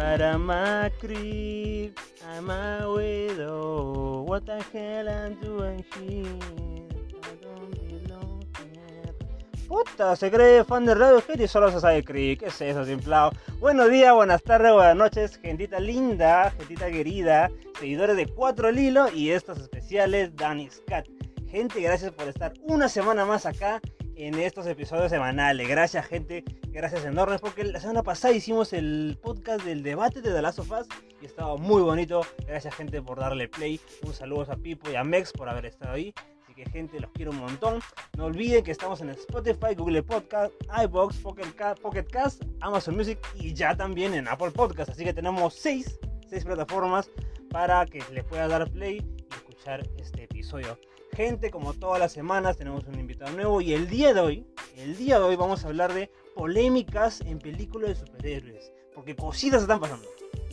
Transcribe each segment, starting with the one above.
but I'm a creep. I'm a widow. What the hell I'm doing here? I don't belong here. Puta, se cree fan de Radio y solo se sabe creep. ¿Qué es eso, simplado? Buenos días, buenas tardes, buenas noches, gentita linda, gentita querida, seguidores de Cuatro al Hilo y estos especiales Danny's Cat. Gente, gracias por estar una semana más acá en estos episodios semanales. Gracias, gente. Gracias enormes porque la semana pasada hicimos el podcast del debate de The Last of Us y estaba muy bonito. Gracias, gente, por darle play. Un saludo a Pipo y a Mex por haber estado ahí. Así que, gente, los quiero un montón. No olviden que estamos en Spotify, Google Podcast, iBox, Pocket, Ca- Pocket Cast, Amazon Music y ya también en Apple Podcast. Así que tenemos seis, seis plataformas para que les pueda dar play y escuchar este episodio. Gente, como todas las semanas tenemos un invitado nuevo y el día de hoy, el día de hoy vamos a hablar de polémicas en películas de superhéroes, porque cositas están pasando,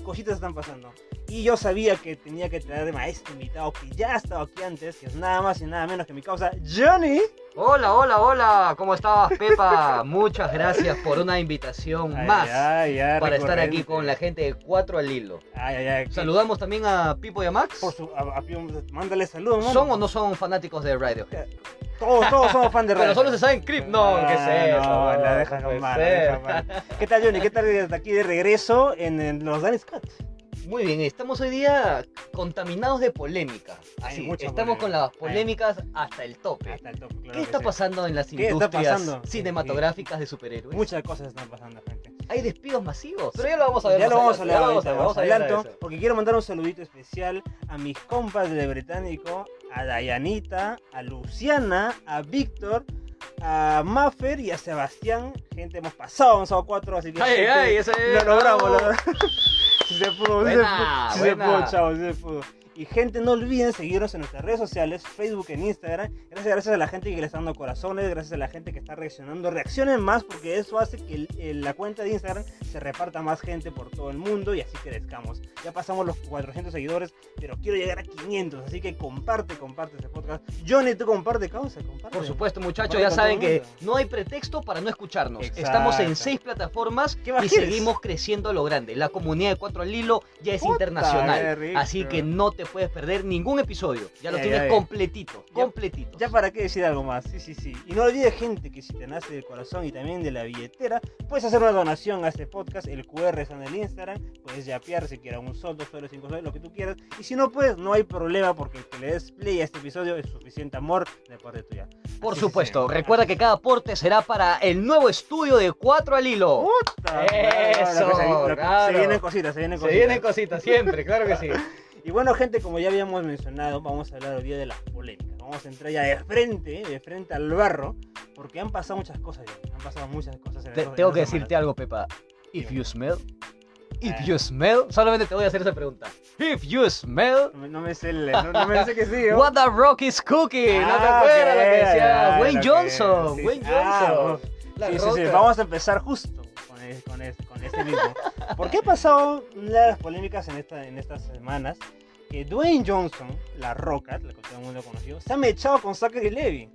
cositas están pasando. Y yo sabía que tenía que traer a este invitado que ya ha estado aquí antes, que es nada más y nada menos que mi causa Johnny. Hola, hola, hola, ¿cómo estás, Pepa? Muchas gracias por una invitación Ay, más ay, ay, para estar aquí con la gente de Cuatro al Hilo. Ay, ay, ay, que- Saludamos también a Pipo y a Max. Por su, a- a- mándale saludos, mano. ¿Son o no son fanáticos de Radiohead? Todos, todos somos fan de Pero radio. solo se saben Creep. No, ¿qué Ah, es eso? No, la deja puede nomás, la ser. deja mal. ¿Qué tal, Johnny? ¿Qué tal desde aquí de regreso en, en los Danny Scott? Muy bien, estamos hoy día contaminados de polémica. Así, mucha estamos con las polémica. polémicas hasta el tope. Hasta el top, claro ¿Qué está sí. pasando en las ¿Qué está industrias cinematográficas de superhéroes? Muchas cosas están pasando, gente. Hay despidos masivos. Pero ya lo vamos a ver. ya lo vamos a hablar ahorita, vamos adelanto, porque quiero mandar un saludito especial a mis compas de Británico, a Dayanita, a Luciana, a Víctor, a Maffer y a Sebastián. Gente, hemos pasado, hemos pasado cuatro, así que Ay, gente, ay, ese lo logramos, lo logramos. Si se pudo, si se pudo, si se pudo, chavos, si se pudo. Y gente, no olviden seguirnos en nuestras redes sociales, Facebook, en Instagram. Gracias, gracias a la gente que le está dando corazones, gracias a la gente que está reaccionando. Reaccionen más porque eso hace que el- el- la cuenta de Instagram se reparta más gente por todo el mundo y así crezcamos. Ya pasamos los 400 seguidores, pero quiero llegar a 500, así que comparte, comparte ese podcast. Johnny, tú comparte, causa, comparte. Por supuesto, muchachos, ya saben que no hay pretexto para no escucharnos. Exacto. Estamos en seis plataformas ¿Qué más y seguimos creciendo a lo grande. La comunidad de Cuatro al Hilo ya es Puta, internacional. Así que no te puedes perder ningún episodio. Ya lo Ay, tienes completito, Ya- completito. Ya para qué decir algo más, sí, sí, sí. Y no olvides, gente, que si te nace del corazón y también de la billetera, puedes hacer una donación a este podcast. El QR está en el Instagram. Puedes yapear si quieres un sol, dos soles, cinco soles, lo que tú quieras. Y si no puedes, no hay problema porque el que le des play a este episodio es suficiente amor de parte tuya. Por Así supuesto, recuerda que cada aporte será para el nuevo estudio de Cuatro al Hilo. Puta, Eso, se- que- claro. Se vienen cositas, se vienen Se cositas. vienen cositas siempre, claro que sí. Y bueno, gente, como ya habíamos mencionado, vamos a hablar hoy día de las polémicas. Vamos a entrar ya de frente, de frente al barro, porque han pasado muchas cosas. ya. Han pasado muchas cosas. En Te- tengo en que decirte algo, Pepa. If you smell. If Ah. you smell. Solamente te voy a hacer esa pregunta. If you smell. No me, no me sé, el- no, no me sé que sí. ¿no? What the rock is cooking. ¿No te Ah, acuerdas lo que decía ah, Wayne Johnson? sí, Wayne. Ah, Johnson. Sí, sí, sí. Vamos a empezar justo con, con, es- con este mismo. ¿Por qué ha pasado una de las polémicas en, esta, en estas semanas? Que Dwayne Johnson, la roca, la que todo el mundo conoció, se ha mechado con Zachary Levy.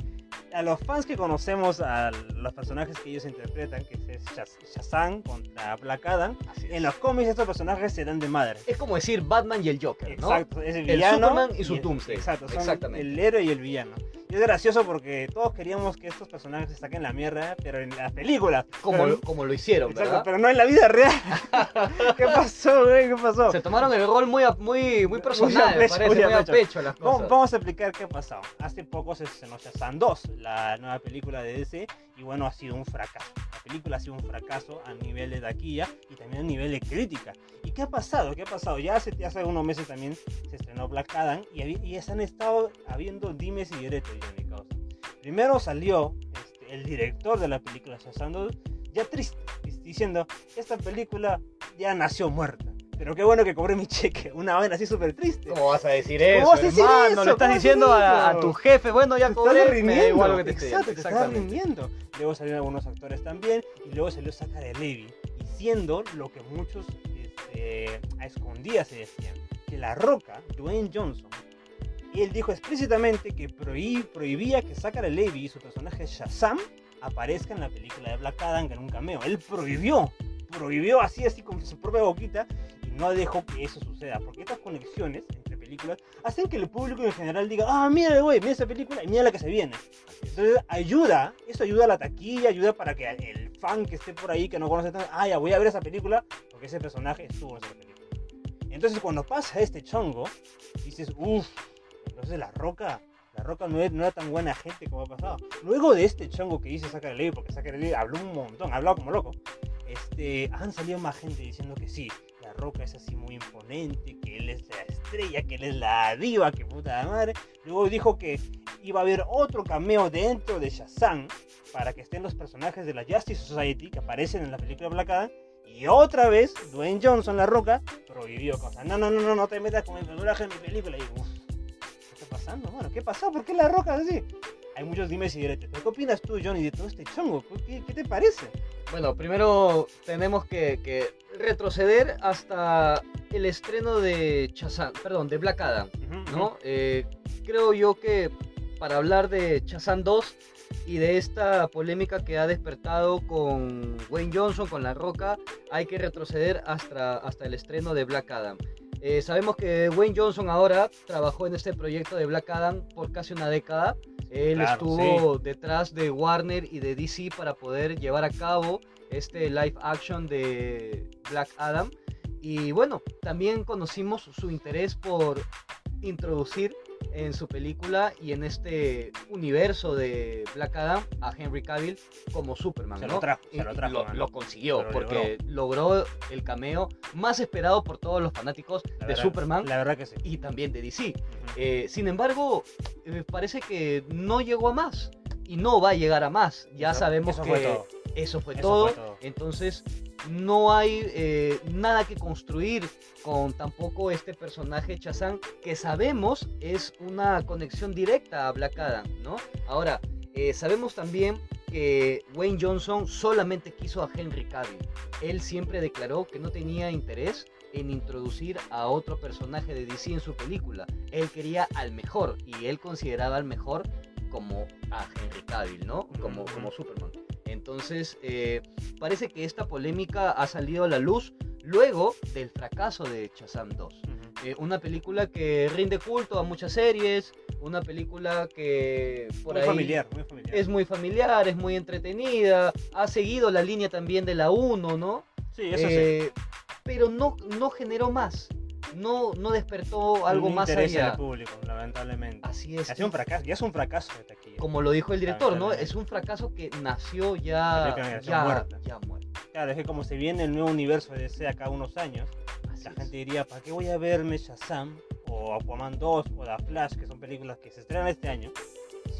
A los fans que conocemos a los personajes que ellos interpretan, que es Shaz- Shazam contra Black Adam, en los cómics estos personajes se dan de madre. Es como decir Batman y el Joker, ¿no? Exacto, es el El villano. Superman y su el- Doomsday. Exacto, son Exactamente. el héroe y el villano. Y es gracioso porque todos queríamos que estos personajes se saquen la mierda, pero en las películas. Como, pero, como lo hicieron, exacto, ¿verdad? pero no en la vida real. ¿Qué pasó, güey? ¿Qué pasó? Se tomaron el rol muy, muy, muy personal, Muy a pecho, parece, muy a muy a pecho. pecho las Vamos, cosas. vamos a explicar qué ha pasado. Hace poco se estrenó Shazam 2, la nueva película de DC, y bueno, ha sido un fracaso. La película ha sido un fracaso a nivel de taquilla y también a nivel de crítica. ¿Y qué ha pasado? ¿Qué ha pasado? Ya hace, ya hace unos meses también se estrenó Black Adam y, se han estado habiendo dimes y diretes ya, mi causa. Primero salió este, el director de la película Shazam 2, ya triste, diciendo, esta película ya nació muerta. Pero qué bueno que cobré mi cheque. Una vaina así súper triste. ¿Cómo vas a decir ¿Cómo eso, vas a decir hermano? eso? Le estás ¿Cómo diciendo a tu jefe, bueno, ya Te cobré, estás rindiendo. igual lo que te Exacto, te estás rindiendo. Luego salieron algunos actores también. Y luego salió Zachary Levy. Diciendo lo que muchos este, a escondidas se decían. Que La Roca, Dwayne Johnson, él dijo explícitamente que prohibía que Zachary Levy y su personaje Shazam aparezca en la película de Black Adam en un cameo. Él prohibió. prohibió así, así con su propia boquita y no dejó que eso suceda. Porque estas conexiones películas hacen que el público en general diga, ah, mira, güey, mira esa película y mira la que se viene. Entonces ayuda, eso ayuda a la taquilla, ayuda para que el fan que esté por ahí, que no conoce tanto, ah, ya voy a ver esa película porque ese personaje estuvo en esa película. Entonces cuando pasa este chongo, dices, uff, entonces la roca la Roca no, era tan buena gente como ha pasado. Luego de este chongo que dice Zachary Levi, porque Zachary Levi habló un montón, hablado como loco, este, han salido más gente diciendo que sí, Roca es así muy imponente, que él es la estrella, que él es la diva, que puta madre. Luego dijo que iba a haber otro cameo dentro de Shazam para que estén los personajes de la Justice Society que aparecen en la película Black Adam. Y otra vez, Dwayne Johnson, La Roca, prohibió cosas. No, no, no, no, no te metas con el personaje en mi película. Y uff, pasando, mano? ¿Qué pasó? ¿Por qué la roca así? Hay muchos dimes y diretes. ¿Pero qué opinas tú, Johnny, de todo este chongo? ¿Qué, qué te parece? Bueno, primero tenemos que, que, retroceder hasta el estreno de Chazán, perdón, de Black Adam, ¿no? Eh, creo yo que para hablar de Chazán 2 y de esta polémica que ha despertado con Wayne Johnson, con La Roca, hay que retroceder hasta, hasta el estreno de Black Adam. Eh, sabemos que Wayne Johnson ahora trabajó en este proyecto de Black Adam por casi una década. Él estuvo detrás de Warner y de DC para poder llevar a cabo este live action de Black Adam. Y bueno, también conocimos su interés por introducir en su película y en este universo de Black Adam a Henry Cavill como Superman. Se ¿no? lo trajo, se lo, trajo, lo, consiguió porque logró. el cameo más esperado por todos los fanáticos de Superman. La verdad que sí. Y también de DC. Eh, sin embargo, eh, parece que no llegó a más y no va a llegar a más. Ya sabemos que eso fue todo. Entonces, no hay eh, nada que construir con tampoco este personaje Chazán, que sabemos es una conexión directa a Black Adam, ¿no? Ahora, eh, sabemos también que Wayne Johnson solamente quiso a Henry Cavill. Él siempre declaró que no tenía interés en introducir a otro personaje de DC en su película. Él quería al mejor y él consideraba al mejor como a Henry Cavill, ¿no? Como, como Superman. Entonces, eh, parece que esta polémica ha salido a la luz luego del fracaso de Shazam 2. Eh, una película que rinde culto a muchas series, una película que por muy familiar, muy familiar. es muy familiar, es muy entretenida, ha seguido la línea también de la 1, ¿no? Sí, eso sí. Eh, pero no, no generó más no, no despertó algo más allá. del público, lamentablemente. Así es. Un fracaso, ya es un fracaso de taquilla. Como lo dijo el director, ¿no? Es un fracaso que nació ya, ya, muerta. ya Claro, es que como se viene el nuevo universo de DC acá unos años, la gente diría, ¿para qué voy a verme Shazam o Aquaman 2 o The Flash, que son películas que se estrenan este año?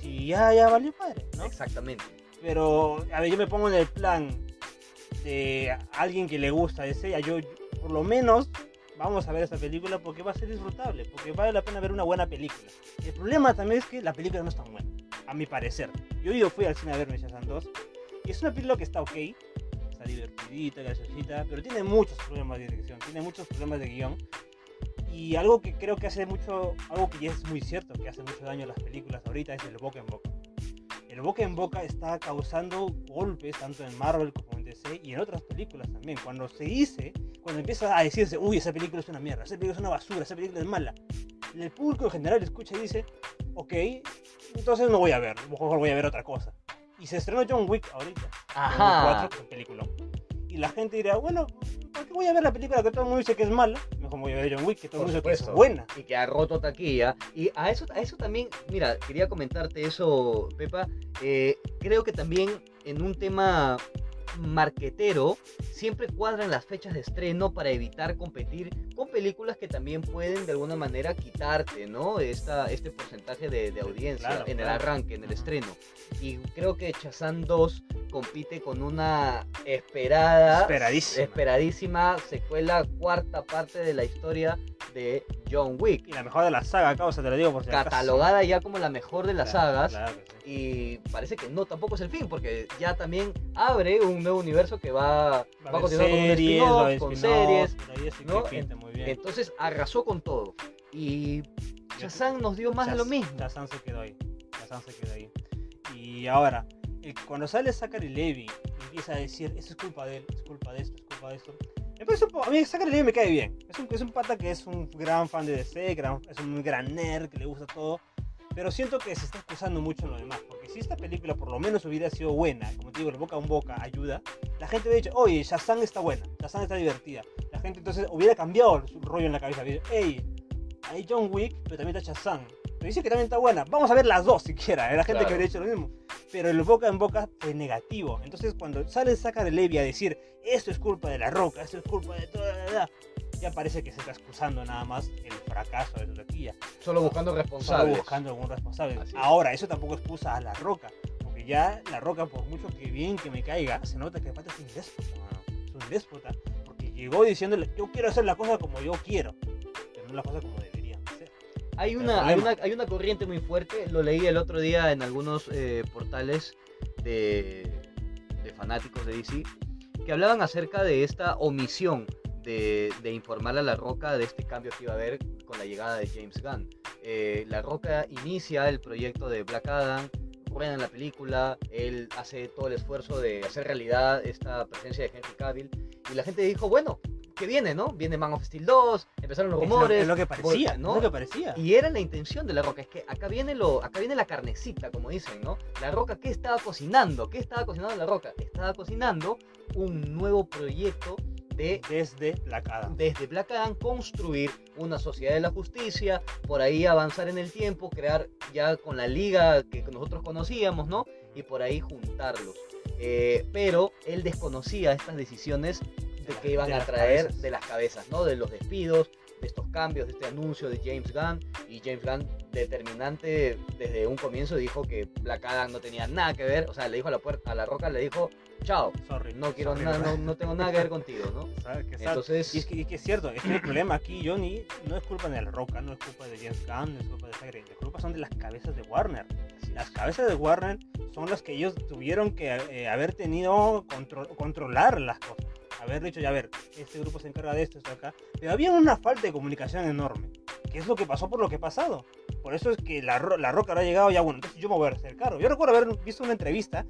Si ya, ya valió padre, ¿no? Exactamente. Pero, a ver, yo me pongo en el plan de alguien que le gusta DC, yo por lo menos vamos a ver esta película porque va a ser disfrutable, porque vale la pena ver una buena película. El problema también es que la película no es tan buena, a mi parecer. Yo, yo fui al cine a ver Shazam 2 y es una película que está ok, está divertidita, graciosita, pero tiene muchos problemas de dirección, tiene muchos problemas de guion. Y algo que creo que hace mucho, algo que ya es muy cierto, que hace mucho daño a las películas ahorita, es el boca en boca. El boca en boca está causando golpes tanto en Marvel como en Y en otras películas también. Cuando se dice cuando empieza a decirse, uy, esa película es una mierda, esa película es una basura, esa película es mala, el público en general escucha y dice, ok, entonces no voy a ver, mejor voy a ver otra cosa. Y se estrenó John Wick ahorita. Ajá. Wick película. Y la gente dirá, bueno, ¿por qué voy a ver la película que todo el mundo dice que es mala? Mejor voy a ver John Wick, que todo el mundo dice que es buena. Y que ha roto taquilla. Y a eso, a eso también, mira, quería comentarte eso, Pepa. Eh, creo que también en un tema marquetero siempre cuadran las fechas de estreno para evitar competir con películas que también pueden de alguna manera quitarte, ¿no? Esta, este porcentaje de, audiencia en el arranque, en el estreno. Y creo que Chazán 2 compite con una esperada, esperadísima. esperadísima secuela, cuarta parte de la historia de John Wick. Y la mejor de la saga, causa, te lo digo por si Catalogada ya como la mejor de las sagas. Y parece que no, tampoco es el fin, porque ya también abre un nuevo universo que va, a continuar series, con, series. Entonces arrasó con todo. Y Shazam nos dio más de lo mismo. Shazam se quedó ahí. Shazam se quedó ahí. Y ahora, cuando sale Zachary Levy y empieza a decir, eso es culpa de él, es culpa de esto, es culpa de esto. Parece a mí Zachary Levy me cae bien. Es un, es un pata que es un gran fan de DC, es un gran nerd, que le gusta todo. Pero siento que se está excusando mucho en lo demás. Porque si esta película por lo menos hubiera sido buena, como te digo, de boca a boca ayuda, la gente hubiera dicho, oye, Shazam está buena, Shazam está divertida. La gente entonces hubiera cambiado su rollo en la cabeza. Hey, hay John Wick, pero también está Shazam. Pero dice que también está buena. Vamos a ver las dos siquiera. La gente que hubiera hecho lo mismo. Pero el boca en boca fue negativo. Entonces cuando sale Saca de Levi a decir, esto es culpa de la roca, esto es culpa de toda la ya parece que se está excusando nada más el fracaso de la tía. Solo buscando responsables. Solo buscando algún responsable. Ahora, eso tampoco excusa a la roca. Porque ya la roca, por mucho que bien que me caiga, se nota que el es un déspota, Es un déspota. Porque llegó diciéndole, yo quiero hacer la cosa como yo quiero. Pero no la cosa como deberían ser. Hay una, hay una, hay una corriente muy fuerte, lo leí el otro día en algunos eh, portales de, de fanáticos de DC, que hablaban acerca de esta omisión de, de, informar a La Roca de este cambio que iba a haber con la llegada de James Gunn. Eh, la Roca inicia el proyecto de Black Adam, rueda en la película, él hace todo el esfuerzo de hacer realidad esta presencia de Henry Cavill y la gente dijo, bueno, ¿qué viene, no? Viene Man of Steel 2, empezaron los rumores. Es lo, que parecía, ¿no? lo que parecía. Y era la intención de La Roca, es que acá viene, lo, acá viene la carnecita, como dicen, ¿no? La Roca, ¿qué estaba cocinando? ¿Qué estaba cocinando La Roca? Estaba cocinando un nuevo proyecto desde Black Adam. Desde Black Adam construir una sociedad de la justicia, por ahí avanzar en el tiempo, crear ya con la liga que nosotros conocíamos, ¿no? Y por ahí juntarlos. Eh, pero él desconocía estas decisiones de que iban a traer de las cabezas, ¿no? De los despidos, de estos cambios, de este anuncio de James Gunn. Y James Gunn, determinante desde un comienzo, dijo que Black Adam no tenía nada que ver. O sea, le dijo a la, puerta, a la roca, le dijo, chao, sorry, no quiero nada, no, tengo nada que ver contigo, ¿no? Entonces... Y es, que, es cierto, es que el problema aquí, Johnny, no es culpa de la roca, no es culpa de James Gunn, no es culpa de Sagre, la culpa son de las cabezas de Warner. Las cabezas de Warner son las que ellos tuvieron que eh, haber tenido control, controlar las cosas haber dicho, ya a ver, este grupo se encarga de esto, esto acá. Pero había una falta de comunicación enorme, que es lo que pasó por lo que ha pasado. Por eso es que la, la Roca ha llegado ya, bueno, entonces yo me voy a hacer caro. Yo recuerdo haber visto una entrevista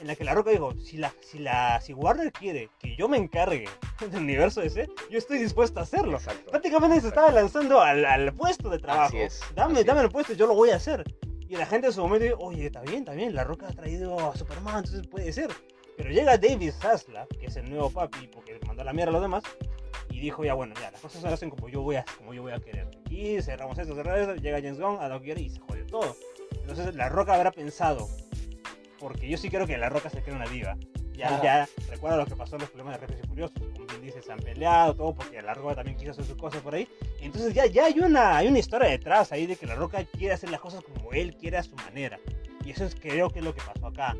en la que la Roca dijo, si, la, si, la, si Warner quiere que yo me encargue del universo ese, yo estoy dispuesto a hacerlo. Prácticamente se estaba lanzando al, al, puesto de trabajo. dame, dame el puesto, yo lo voy a hacer. Y la gente en su momento dice, oye, está bien, está bien, la Roca ha traído a Superman, entonces puede ser. Pero llega David Zaslav, que es el nuevo papi, porque mandó la mierda a los demás, y dijo, ya bueno, ya, las cosas se hacen como yo voy a, como yo voy a querer. Y cerramos esto, cerramos esto, llega James Gunn a quiere y se jode todo. Entonces La Roca habrá pensado, porque yo sí creo que La Roca se queda una diva. Ya, ya, recuerda lo que pasó en los problemas de Rápidos y Furiosos, con Vin Diesel se han peleado, todo, porque La Roca también quiso hacer sus cosas por ahí. Entonces ya, ya hay, una, hay una historia detrás ahí de que La Roca quiere hacer las cosas como él quiere a su manera. Y eso es, creo que es lo que pasó acá.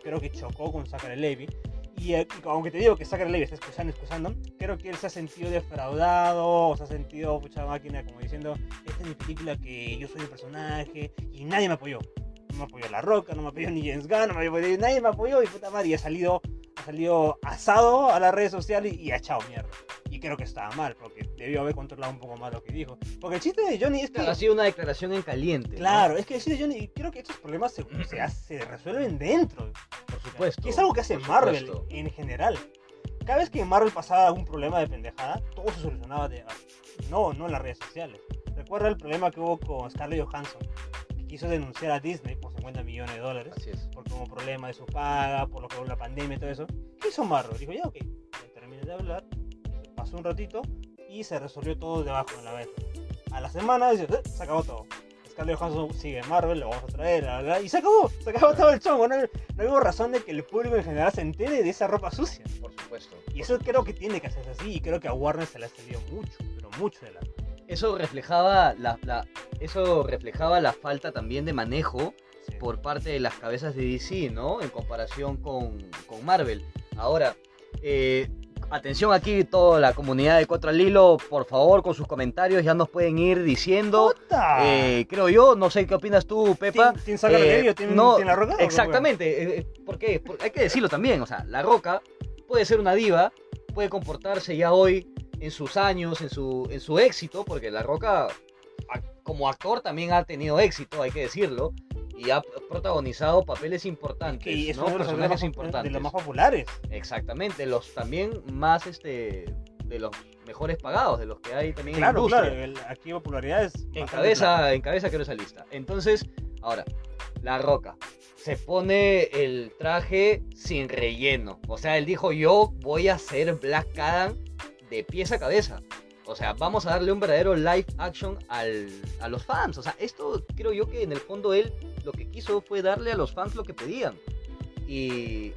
Creo que chocó con Zachary Levy. Y, eh, aunque te digo que Zachary Levy está excusando, excusando, creo que él se ha sentido defraudado, o se ha sentido mucha máquina como diciendo, esta es mi película que yo soy un personaje y nadie me apoyó. No me apoyó La Roca, no me apoyó ni James Gunn, no me apoyó, nadie me apoyó y puta madre, y ha salido, ha salido asado a las redes sociales y, y ha echado mierda creo que estaba mal, porque debió haber controlado un poco más lo que dijo. Porque el chiste de Johnny es que. ha sido una declaración en caliente. Claro, es que el chiste de Johnny, creo que estos problemas se, se, resuelven dentro. Por supuesto. Que es algo que hace Marvel en general. Cada vez que Marvel pasaba algún problema de pendejada, todo se solucionaba de. No, no en las redes sociales. Recuerda el problema que hubo con Scarlett Johansson, que quiso denunciar a Disney por 50 millones de dólares. Así es. Por como problema de su paga, por lo que hubo la pandemia y todo eso. ¿Qué hizo Marvel? Dijo, ya, ok, terminé de hablar, pasó un ratito y se resolvió todo debajo de la vez. A la semana dice, eh, se acabó todo. Scarlett Johansson sigue en Marvel, lo vamos a traer, y se acabó, se acabó todo el chongo. No, no hubo razón de que el público en general se entere de esa ropa sucia. Por supuesto. Y eso creo que tiene que hacerse así, y creo que a Warner se le ha salido mucho, pero mucho de la. Eso reflejaba la, la, eso reflejaba la falta también de manejo por parte de las cabezas de DC, ¿no? En comparación con, con Marvel. Ahora, eh, Atención aquí toda la comunidad de Contra el por favor, con sus comentarios ya nos pueden ir diciendo. Eh, creo yo, no sé qué opinas tú, Pepa. ¿Tienes eh, no, la roca? Exactamente, eh, eh, porque, hay que decirlo también, o sea, la roca puede ser una diva, puede comportarse ya hoy en sus años, en su, en su éxito, porque la roca como actor también ha tenido éxito, hay que decirlo. Y ha protagonizado papeles importantes, y ¿no? Personajes importantes. De los más populares. Exactamente, los también más este de los mejores pagados, de los que hay también en la industria. Claro, aquí popularidad es en cabeza, en cabeza quiero esa lista. Entonces, ahora, La Roca se pone el traje sin relleno. O sea, él dijo, "Yo voy a ser Black Adam de pies a cabeza." O sea, vamos a darle un verdadero live action al, a los fans. O sea, esto creo yo que en el fondo él lo que quiso fue darle a los fans lo que pedían. Y,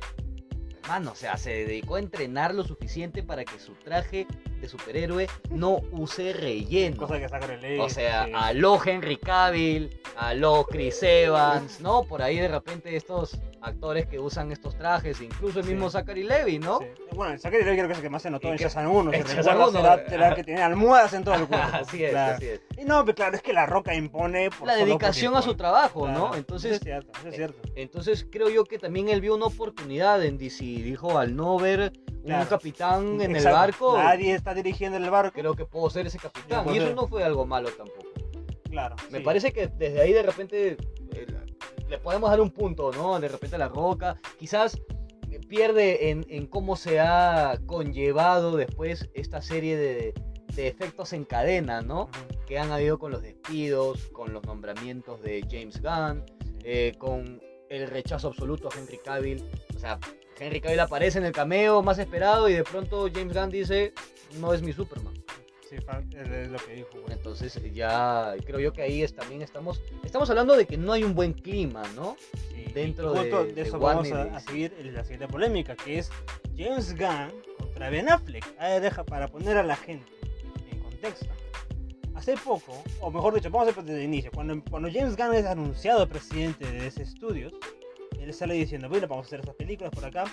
hermano, o sea, se dedicó a entrenar lo suficiente para que su traje de superhéroe no use relleno. Cosa que O sea, a lo Henry Cavill, a lo Chris Evans, ¿no? Por ahí de repente estos actores que usan estos trajes, incluso el mismo Zachary Levy, ¿no? Bueno, el Zachary Levy creo que es el que más se notó en Shazam 1. En Shazam 1. Será, que tiene almohadas en todo el cuerpo. así es, así es. Y no, pero claro, es que la roca impone... la dedicación a su trabajo, ¿no? Entonces, es cierto, es cierto. Entonces creo yo que también él vio una oportunidad en DC. Dijo, al no ver un capitán en el barco... Nadie está dirigiendo el barco. Creo que puedo ser ese capitán. y eso no fue algo malo tampoco. Claro. Me parece que desde ahí de repente le podemos dar un punto, ¿no? De repente la roca, quizás pierde en, cómo se ha conllevado después esta serie de, efectos en cadena, ¿no? Que han habido con los despidos, con los nombramientos de James Gunn, eh, con el rechazo absoluto a Henry Cavill. O sea, Henry Cavill aparece en el cameo más esperado y de pronto James Gunn dice, no es mi Superman. Sí, es lo que dijo. Entonces ya creo yo que ahí también estamos estamos hablando de que no hay un buen clima, ¿no? Dentro de, de, eso vamos a, seguir la siguiente polémica, que es James Gunn contra Ben Affleck. Ahí deja para poner a la gente en contexto. Hace poco, o mejor dicho, vamos a empezar desde el inicio. Cuando, cuando James Gunn es anunciado presidente de ese estudios, él sale diciendo, bueno, vamos a hacer estas películas por acá.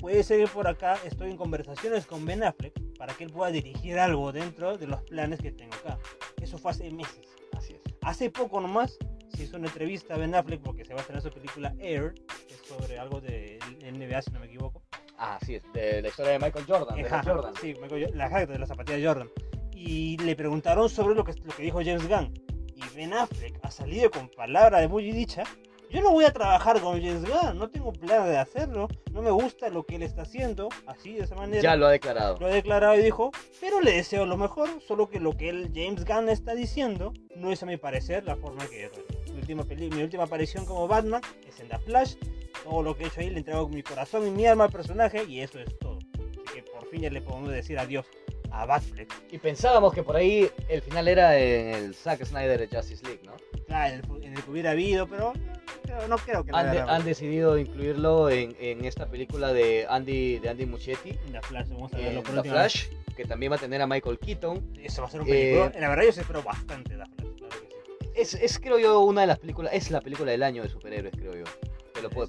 Puede ser que por acá estoy en conversaciones con Ben Affleck para que él pueda dirigir algo dentro de los planes que tengo acá. Eso fue hace meses. Así es. Hace poco nomás se hizo una entrevista a Ben Affleck porque se va a estrenar su película Air, que es sobre algo de NBA, si no me equivoco. Ah, sí, es de la historia de Michael Jordan. De Jordan. Sí, Michael, la, de la zapatilla de Jordan. Y le preguntaron sobre lo que, lo que dijo James Gunn. Y Ben Affleck ha salido con palabra de muy dicha yo no voy a trabajar con James Gunn, no tengo plan de hacerlo, no me gusta lo que él está haciendo, así de esa manera. Ya lo ha declarado. Lo ha declarado y dijo, pero le deseo lo mejor, solo que lo que él, James Gunn está diciendo no es a mi parecer la forma que es. Mi última, mi última aparición como Batman es en The Flash, todo lo que he hecho ahí le entrego mi corazón y mi alma al personaje y eso es todo. Así que por fin ya le podemos decir adiós a Batfleck. Y pensábamos que por ahí el final era en el Zack Snyder de Justice League, ¿no? Claro, en el, que hubiera habido, pero no, creo que han, han decidido incluirlo en, en, esta película de Andy, de Andy Muschietti. En The Flash, vamos a verlo por The Flash, que también va a tener a Michael Keaton. Eso va a ser un película. Eh, la verdad yo se espero bastante The Flash, claro que sí. Es, es creo yo una de las películas, es la película del año de superhéroes, creo yo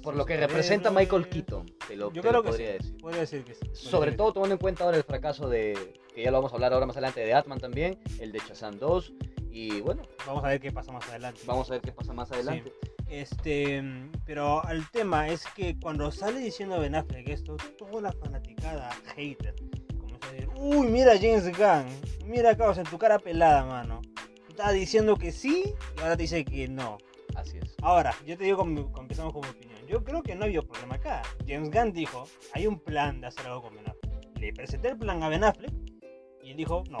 por lo que representa Michael Keaton, te lo, Yo creo que podría decir. Podría decir que sí. Sobre todo tomando en cuenta ahora el fracaso de, que ya lo vamos a hablar ahora más adelante, de Atman también, el de Shazam 2, y bueno. Vamos a ver qué pasa más adelante. Vamos a ver qué pasa más adelante. Este, pero el tema es que cuando sale diciendo Ben Affleck esto, toda la fanaticada hater comienza a decir, uy, mira James Gunn, mira acá, en tu cara pelada, mano. Estaba diciendo que sí y ahora te dice que no. Así es. Ahora, yo te digo, empezamos con mi opinión. Yo creo que no había problema acá. James Gunn dijo, hay un plan de hacer algo con Ben Affleck. Le presenté el plan a Ben Affleck y él dijo, no.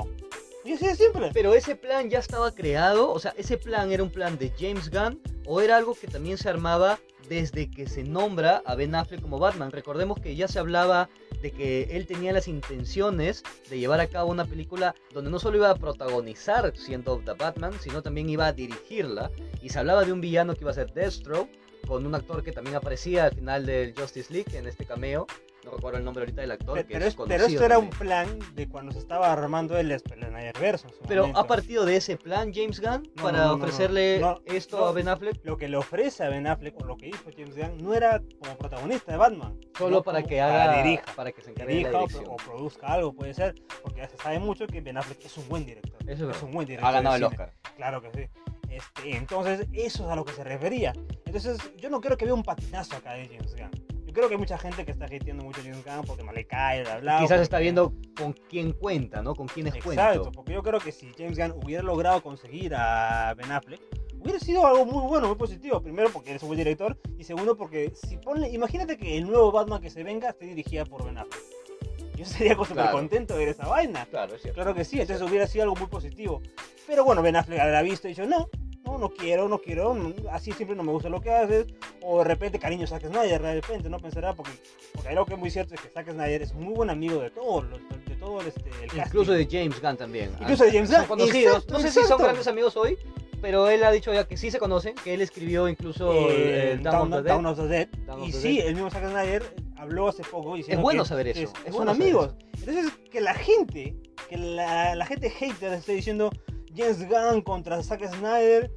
Pero ese plan ya estaba creado, o sea, ese plan era un plan de James Gunn o era algo que también se armaba desde que se nombra a Ben Affleck como Batman. Recordemos que ya se hablaba de que él tenía las intenciones de llevar a cabo una película donde no solo iba a protagonizar siendo The Batman, sino también iba a dirigirla. Y se hablaba de un villano que iba a ser Deathstroke, con un actor que también aparecía al final del Justice League en este cameo, no recuerdo el nombre ahorita del actor. Pero, esto era un plan de cuando se estaba armando el Snyderverse. Pero ha partido de ese plan James Gunn para ofrecerle esto a Ben Affleck. Lo que le ofrece a Ben Affleck o lo que hizo James Gunn no era como protagonista de Batman. Solo para que haga, dirija, para que se encargue de la o, produzca algo, puede ser, porque ya se sabe mucho que Ben Affleck es un buen director. Eso es, un buen director. Ha ganado el Oscar. Claro que sí. Este, entonces, eso es a lo que se refería. Entonces, yo no creo que vea un patinazo acá de James Gunn creo que hay mucha gente que está hateando mucho a James Gunn porque no le cae, bla, bla. Quizás está viendo con quién cuenta, ¿no? Con quién es Exacto, porque yo creo que si James Gunn hubiera logrado conseguir a Ben Affleck, hubiera sido algo muy bueno, muy positivo. Primero porque eres un buen director y segundo porque si ponle, imagínate que el nuevo Batman que se venga esté dirigida por Ben Affleck. Yo sería súper contento de ver esa vaina. Claro, es cierto. Claro que sí, entonces hubiera sido algo muy positivo. Pero bueno, Ben Affleck habrá visto y dicho, no, no, no quiero, no quiero, así siempre no me gusta lo que haces. O de repente, cariño, Zack Snyder, de repente, no pensará, porque, porque algo que es muy cierto es que Zack Snyder es muy buen amigo de todos de, todo este, el Incluso de James Gunn también. Incluso de James Gunn. Son conocidos. no sé si son grandes amigos hoy, pero él ha dicho ya que sí se conocen, que él escribió incluso eh, el Down, of the Dead. y sí, el mismo Zack Snyder habló hace poco diciendo Es bueno saber eso. Es, son amigos. Entonces, que la gente, que la, la gente hater esté diciendo James Gunn contra Zack Snyder.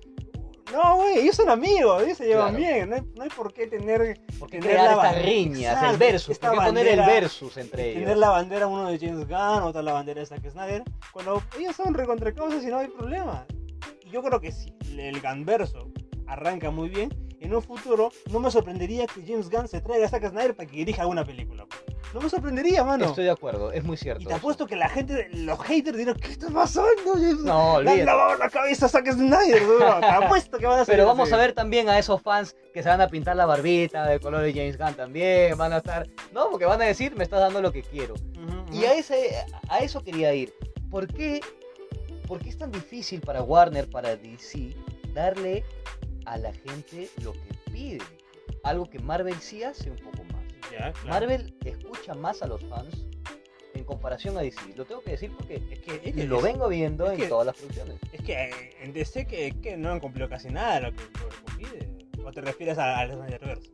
No, güey, ellos son amigos, ellos se llevan bien, no hay, no hay, por qué tener, ¿Por qué tener estas riñas, el versus, ¿por qué poner el versus entre ellos? Tener la bandera uno de James Gunn, otra la bandera de Zack Snyder, cuando ellos son recontra cosas y no hay problema. Y yo creo que si el Gunverso arranca muy bien, en un futuro no me sorprendería que James Gunn se traiga a Zack Snyder para que dirija alguna película. No me sorprendería, mano. Estoy de acuerdo, es muy cierto. Y te apuesto que la gente, los haters dirán, ¿qué está pasando? No, olvídate. lavado la cabeza a Zack Snyder, Te apuesto que van a hacer Pero vamos a ver también a esos fans que se van a pintar la barbita de color de James Gunn también. Van a estar, no, porque van a decir, me estás dando lo que quiero. Y a, ese, a eso quería ir. ¿Por qué, ¿Por qué es tan difícil para Warner, para DC, darle a la gente lo que pide? Algo que Marvel sí hace un poco más. Marvel escucha más a los fans en comparación a DC. Lo tengo que decir porque es que, lo vengo viendo en todas las producciones. Es que en DC que, no han cumplido casi nada lo que, lo pide. ¿O te refieres al Snyderverse?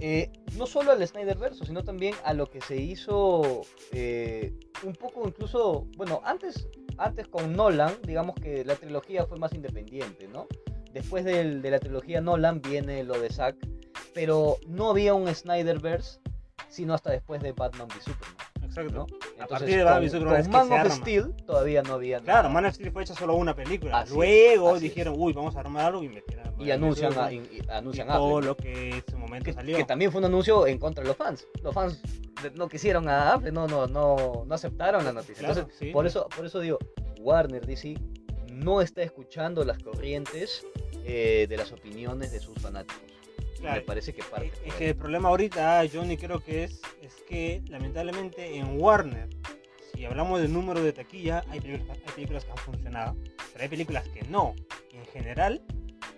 Eh, no solo al Snyderverse, sino también a lo que se hizo eh, un poco incluso, bueno, antes, antes con Nolan, digamos que la trilogía fue más independiente, ¿no? Después de la trilogía Nolan viene lo de Zack, pero no había un Snyderverse sino hasta después de Batman v Superman. Exacto. a partir de Batman v Superman. Con Man of Steel todavía no había Claro, Man of Steel fue hecha solo una película. Luego dijeron, uy, vamos a armarlo y metieron. Y anuncian, a, y, anuncian todo lo que en su momento salió. Que también fue un anuncio en contra de los fans. Los fans no quisieron a Apple, no, no, no, no aceptaron la noticia. Entonces, por, eso, por eso digo, Warner DC no está escuchando las corrientes eh, de las opiniones de sus fanáticos me parece que parte. Es que el problema ahorita, Johnny, creo que es, es que lamentablemente en Warner, si hablamos del número de taquilla, hay películas, hay películas que han funcionado, pero hay películas que no. en general,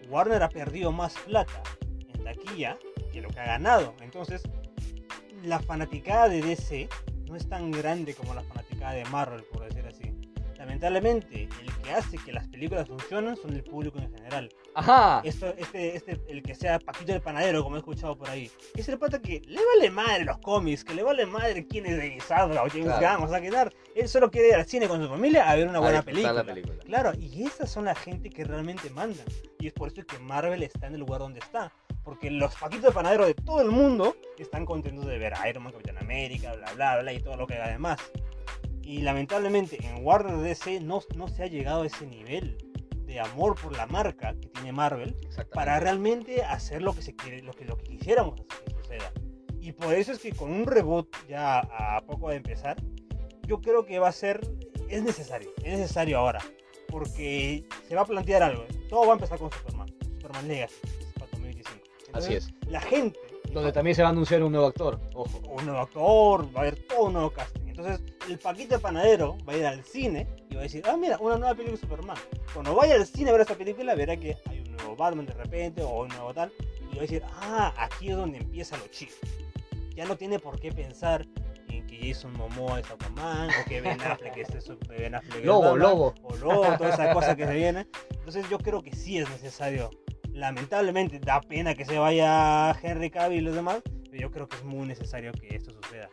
Warner ha perdido más plata en taquilla que lo que ha ganado. Entonces, la fanaticada de DC no es tan grande como la fanaticada de Marvel, por decir así lamentablemente, el que hace que las películas funcionen son el público en general. Ajá. Esto, este, este, el que sea Paquito el Panadero, como he escuchado por ahí. Es el pata que le vale madre los cómics, que le vale madre quién es Denis Sadra o James Gunn, o sea, que él solo quiere ir al cine con su familia a ver una buena película. Claro, y esas son la gente que realmente mandan. Y es por eso que Marvel está en el lugar donde está. Porque los paquitos de panadero de todo el mundo están contentos de ver a Iron Man, Capitán América, bla, bla, bla, y todo lo que además. Y lamentablemente en Warner DC no, no se ha llegado a ese nivel de amor por la marca que tiene Marvel para realmente hacer lo que se quiere, lo que, lo que quisiéramos que suceda. Y por eso es que con un reboot ya a poco de empezar, yo creo que va a ser, es necesario, es necesario ahora, porque se va a plantear algo. Todo va a empezar con Superman, Superman Legacy, para 2025. Así es. La gente. Donde también se va a anunciar un nuevo actor, ojo. Un nuevo actor, va a haber todo un nuevo casting. Entonces, el Paquito Panadero va a ir al cine y va a decir, ah, mira, una nueva película de Superman. Cuando vaya al cine a ver esta película, verá que hay un nuevo Batman de repente o un nuevo tal. Y va a decir, ah, aquí es donde empieza lo chido. Ya no tiene por qué pensar en que Jason Momoa es Aquaman o que Ben Affleck es Ben Affleck Lobo, Lobo. O Lobo, toda esa cosa que se viene. Entonces, yo creo que sí es necesario. Lamentablemente, da pena que se vaya Henry Cavill y los demás, pero yo creo que es muy necesario que esto suceda.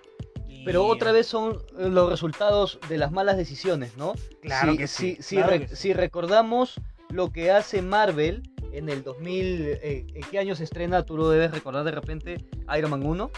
Pero otra vez son eh, los resultados de las malas decisiones, ¿no? Claro que sí. Si, recordamos lo que hace Marvel en el 2000, eh, ¿en qué año se estrena? Tú lo debes recordar de repente, Iron Man 1.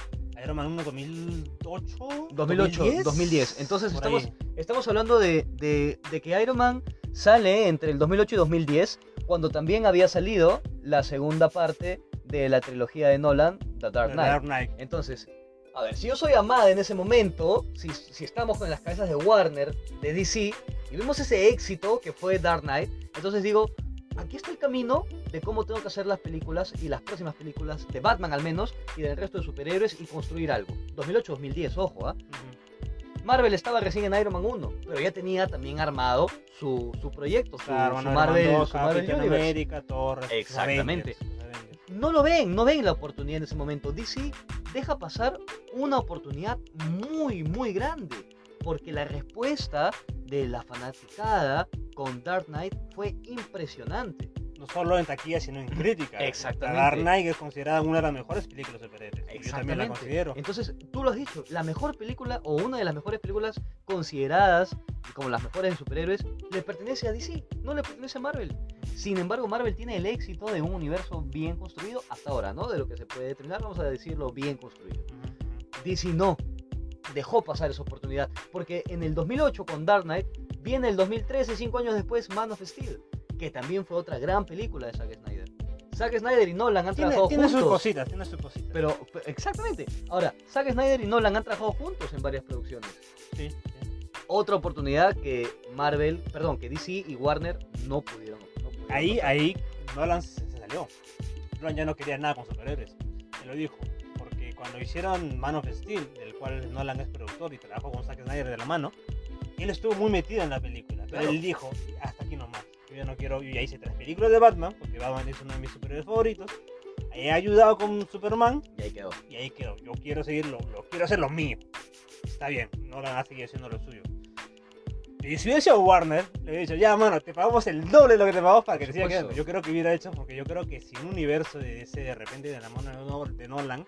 Iron Man 1 2008. 2008, 2010. 2010. Entonces estamos, estamos hablando de, de, que Iron Man sale entre el 2008 y 2010, cuando también había salido la segunda parte de la trilogía de Nolan, The Dark Knight. Dark Knight. Entonces, a ver, si yo soy amada en ese momento, si, si estamos con las cabezas de Warner, de DC, y vemos ese éxito que fue Dark Knight, entonces digo, aquí está el camino de cómo tengo que hacer las películas y las próximas películas de Batman al menos y del resto de superhéroes y construir algo. 2008-2010, ojo, ¿ah? Marvel estaba recién en Iron Man 1, pero ya tenía también armado su, su proyecto, su, Marvel, su Marvel América, Thor, Exactamente. No lo ven, no ven la oportunidad en ese momento. DC deja pasar una oportunidad muy, muy grande, porque la respuesta de la fanaticada con Dark Knight fue impresionante. No solo en taquilla, sino en crítica. Exactamente. Dark Knight es considerada una de las mejores películas de superhéroes. Yo también la considero. Entonces, tú lo has dicho, la mejor película o una de las mejores películas consideradas como las mejores de superhéroes le pertenece a DC, no le pertenece a Marvel. Sin embargo, Marvel tiene el éxito de un universo bien construido hasta ahora, ¿no? De lo que se puede determinar, vamos a decirlo bien construido. DC no, dejó pasar esa oportunidad, porque en el 2008 con Dark Knight Viene el 2013, cinco años después, Man of Steel, que también fue otra gran película de Zack Snyder. Zack Snyder y Nolan han trabajado juntos. Tiene sus cositas, tiene sus cositas. Pero, exactamente. Ahora, Zack Snyder y Nolan han trabajado juntos en varias producciones. Sí, Otra oportunidad que Marvel, perdón, que DC y Warner no pudieron. ahí, ahí Nolan se, salió. Nolan ya no quería nada con superhéroes. Se lo dijo. Porque cuando hicieron Man of Steel, del cual Nolan es productor y trabajó con Zack Snyder de la mano, él estuvo muy metido en la película, pero él dijo, hasta aquí nomás, yo ya no quiero, yo ya hice tres películas de Batman, porque Batman es uno de mis superhéroes favoritos, he ayudado con Superman, y ahí quedó. Y ahí quedó, yo quiero seguirlo, lo, quiero hacer lo mío. Está bien, no van a seguir haciendo lo suyo. Y si hubiese a Warner, le hubiera dicho, ya, mano, te pagamos el doble de lo que te pagamos para que te siga quedando. Yo creo que hubiera hecho, porque yo creo que si un universo de ese de repente de la mano de Nolan,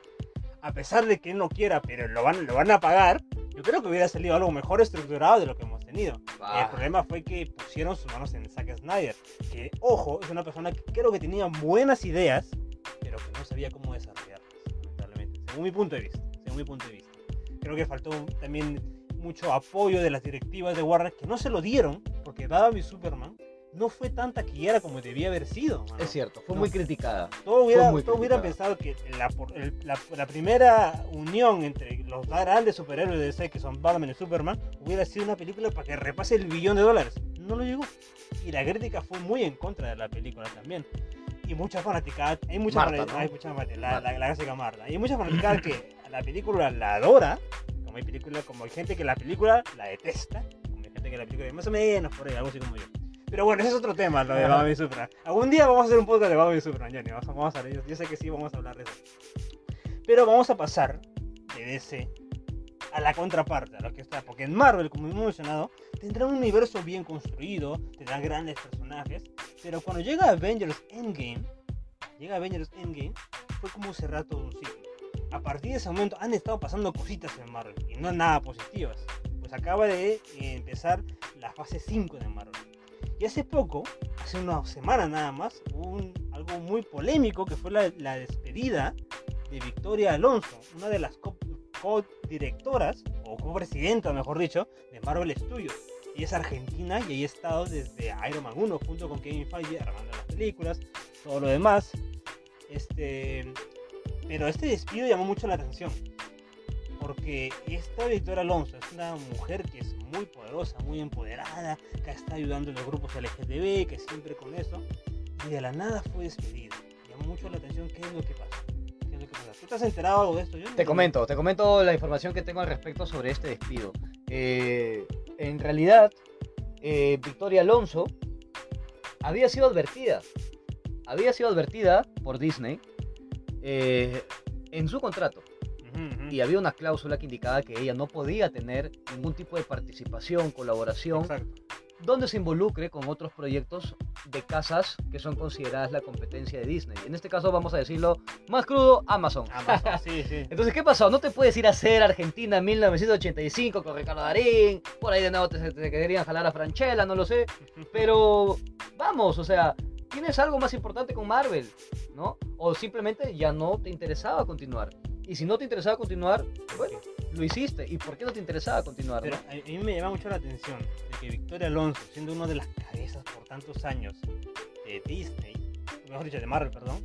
a pesar de que él no quiera, pero lo van, lo van a pagar, yo creo que hubiera salido algo mejor estructurado de lo que hemos tenido. El problema fue que pusieron sus manos en Zack Snyder, que, ojo, es una persona que creo que tenía buenas ideas, pero que no sabía cómo desarrollarlas, lamentablemente, según mi punto de vista. Según mi punto de vista. Creo que faltó también mucho apoyo de las directivas de Warner que no se lo dieron, porque daba mi Superman no fue tan taquillera como debía haber sido. Es cierto, fue muy criticada. Todo hubiera, pensado que la, primera unión entre los grandes superhéroes de DC, que son Batman y Superman, hubiera sido una película para que repase el billón de dólares. No lo llegó. Y la crítica fue muy en contra de la película también. Y muchas fanáticas, hay muchas fanáticas, la, la, la Marta. Hay muchas fanáticas que la película la adora, como hay película, como hay gente que la película la detesta, como hay gente que la película más o menos por ahí, algo así como yo. Pero bueno, ese es otro tema, lo de y Supra. Algún día vamos a hacer un podcast de y Supra, Johnny. Vamos, a, yo, sé que sí, vamos a hablar de eso. Pero vamos a pasar de DC a la contraparte, a lo que está. Porque en Marvel, como hemos mencionado, tendrá un universo bien construido, tendrá grandes personajes. Pero cuando llega Avengers Endgame, llega Avengers Endgame, fue como cerrar todo un ciclo. A partir de ese momento han estado pasando cositas en Marvel y no nada positivas. Pues acaba de empezar la fase 5 de Marvel. Y hace poco, hace una semana nada más, hubo algo muy polémico que fue la, despedida de Victoria Alonso, una de las co-directoras, o co-presidenta, mejor dicho, de Marvel Studios. Y es argentina y ahí ha estado desde Iron Man 1 junto con Kevin Feige armando las películas, todo lo demás. Este, pero este despido llamó mucho la atención porque esta Victoria Alonso es una mujer que es muy poderosa, muy empoderada, que está ayudando en los grupos LGTB, que siempre con eso, y de la nada fue despedida. Llamó mucho la atención qué es lo que pasa. ¿Qué es lo que pasa? ¿Tú te has enterado de esto? Yo te comento, te comento la información que tengo al respecto sobre este despido. Eh, en realidad, eh, Victoria Alonso había sido advertida, había sido advertida por Disney eh, en su contrato y había una cláusula que indicaba que ella no podía tener ningún tipo de participación, colaboración, donde se involucre con otros proyectos de casas que son consideradas la competencia de Disney. En este caso, vamos a decirlo más crudo, Amazon. sí, sí. Entonces, ¿qué pasó? No te puedes ir a hacer Argentina en 1985 con Ricardo Darín, por ahí de nuevo te, te querían jalar a Franchella, no lo sé, pero vamos, o sea, tienes algo más importante con Marvel, ¿no? O simplemente ya no te interesaba continuar. Y si no te interesaba continuar, bueno, lo hiciste. ¿Y por qué no te interesaba continuar? Pero a mí me llama mucho la atención de que Victoria Alonso, siendo una de las cabezas por tantos años de Disney, mejor dicho, de Marvel, perdón,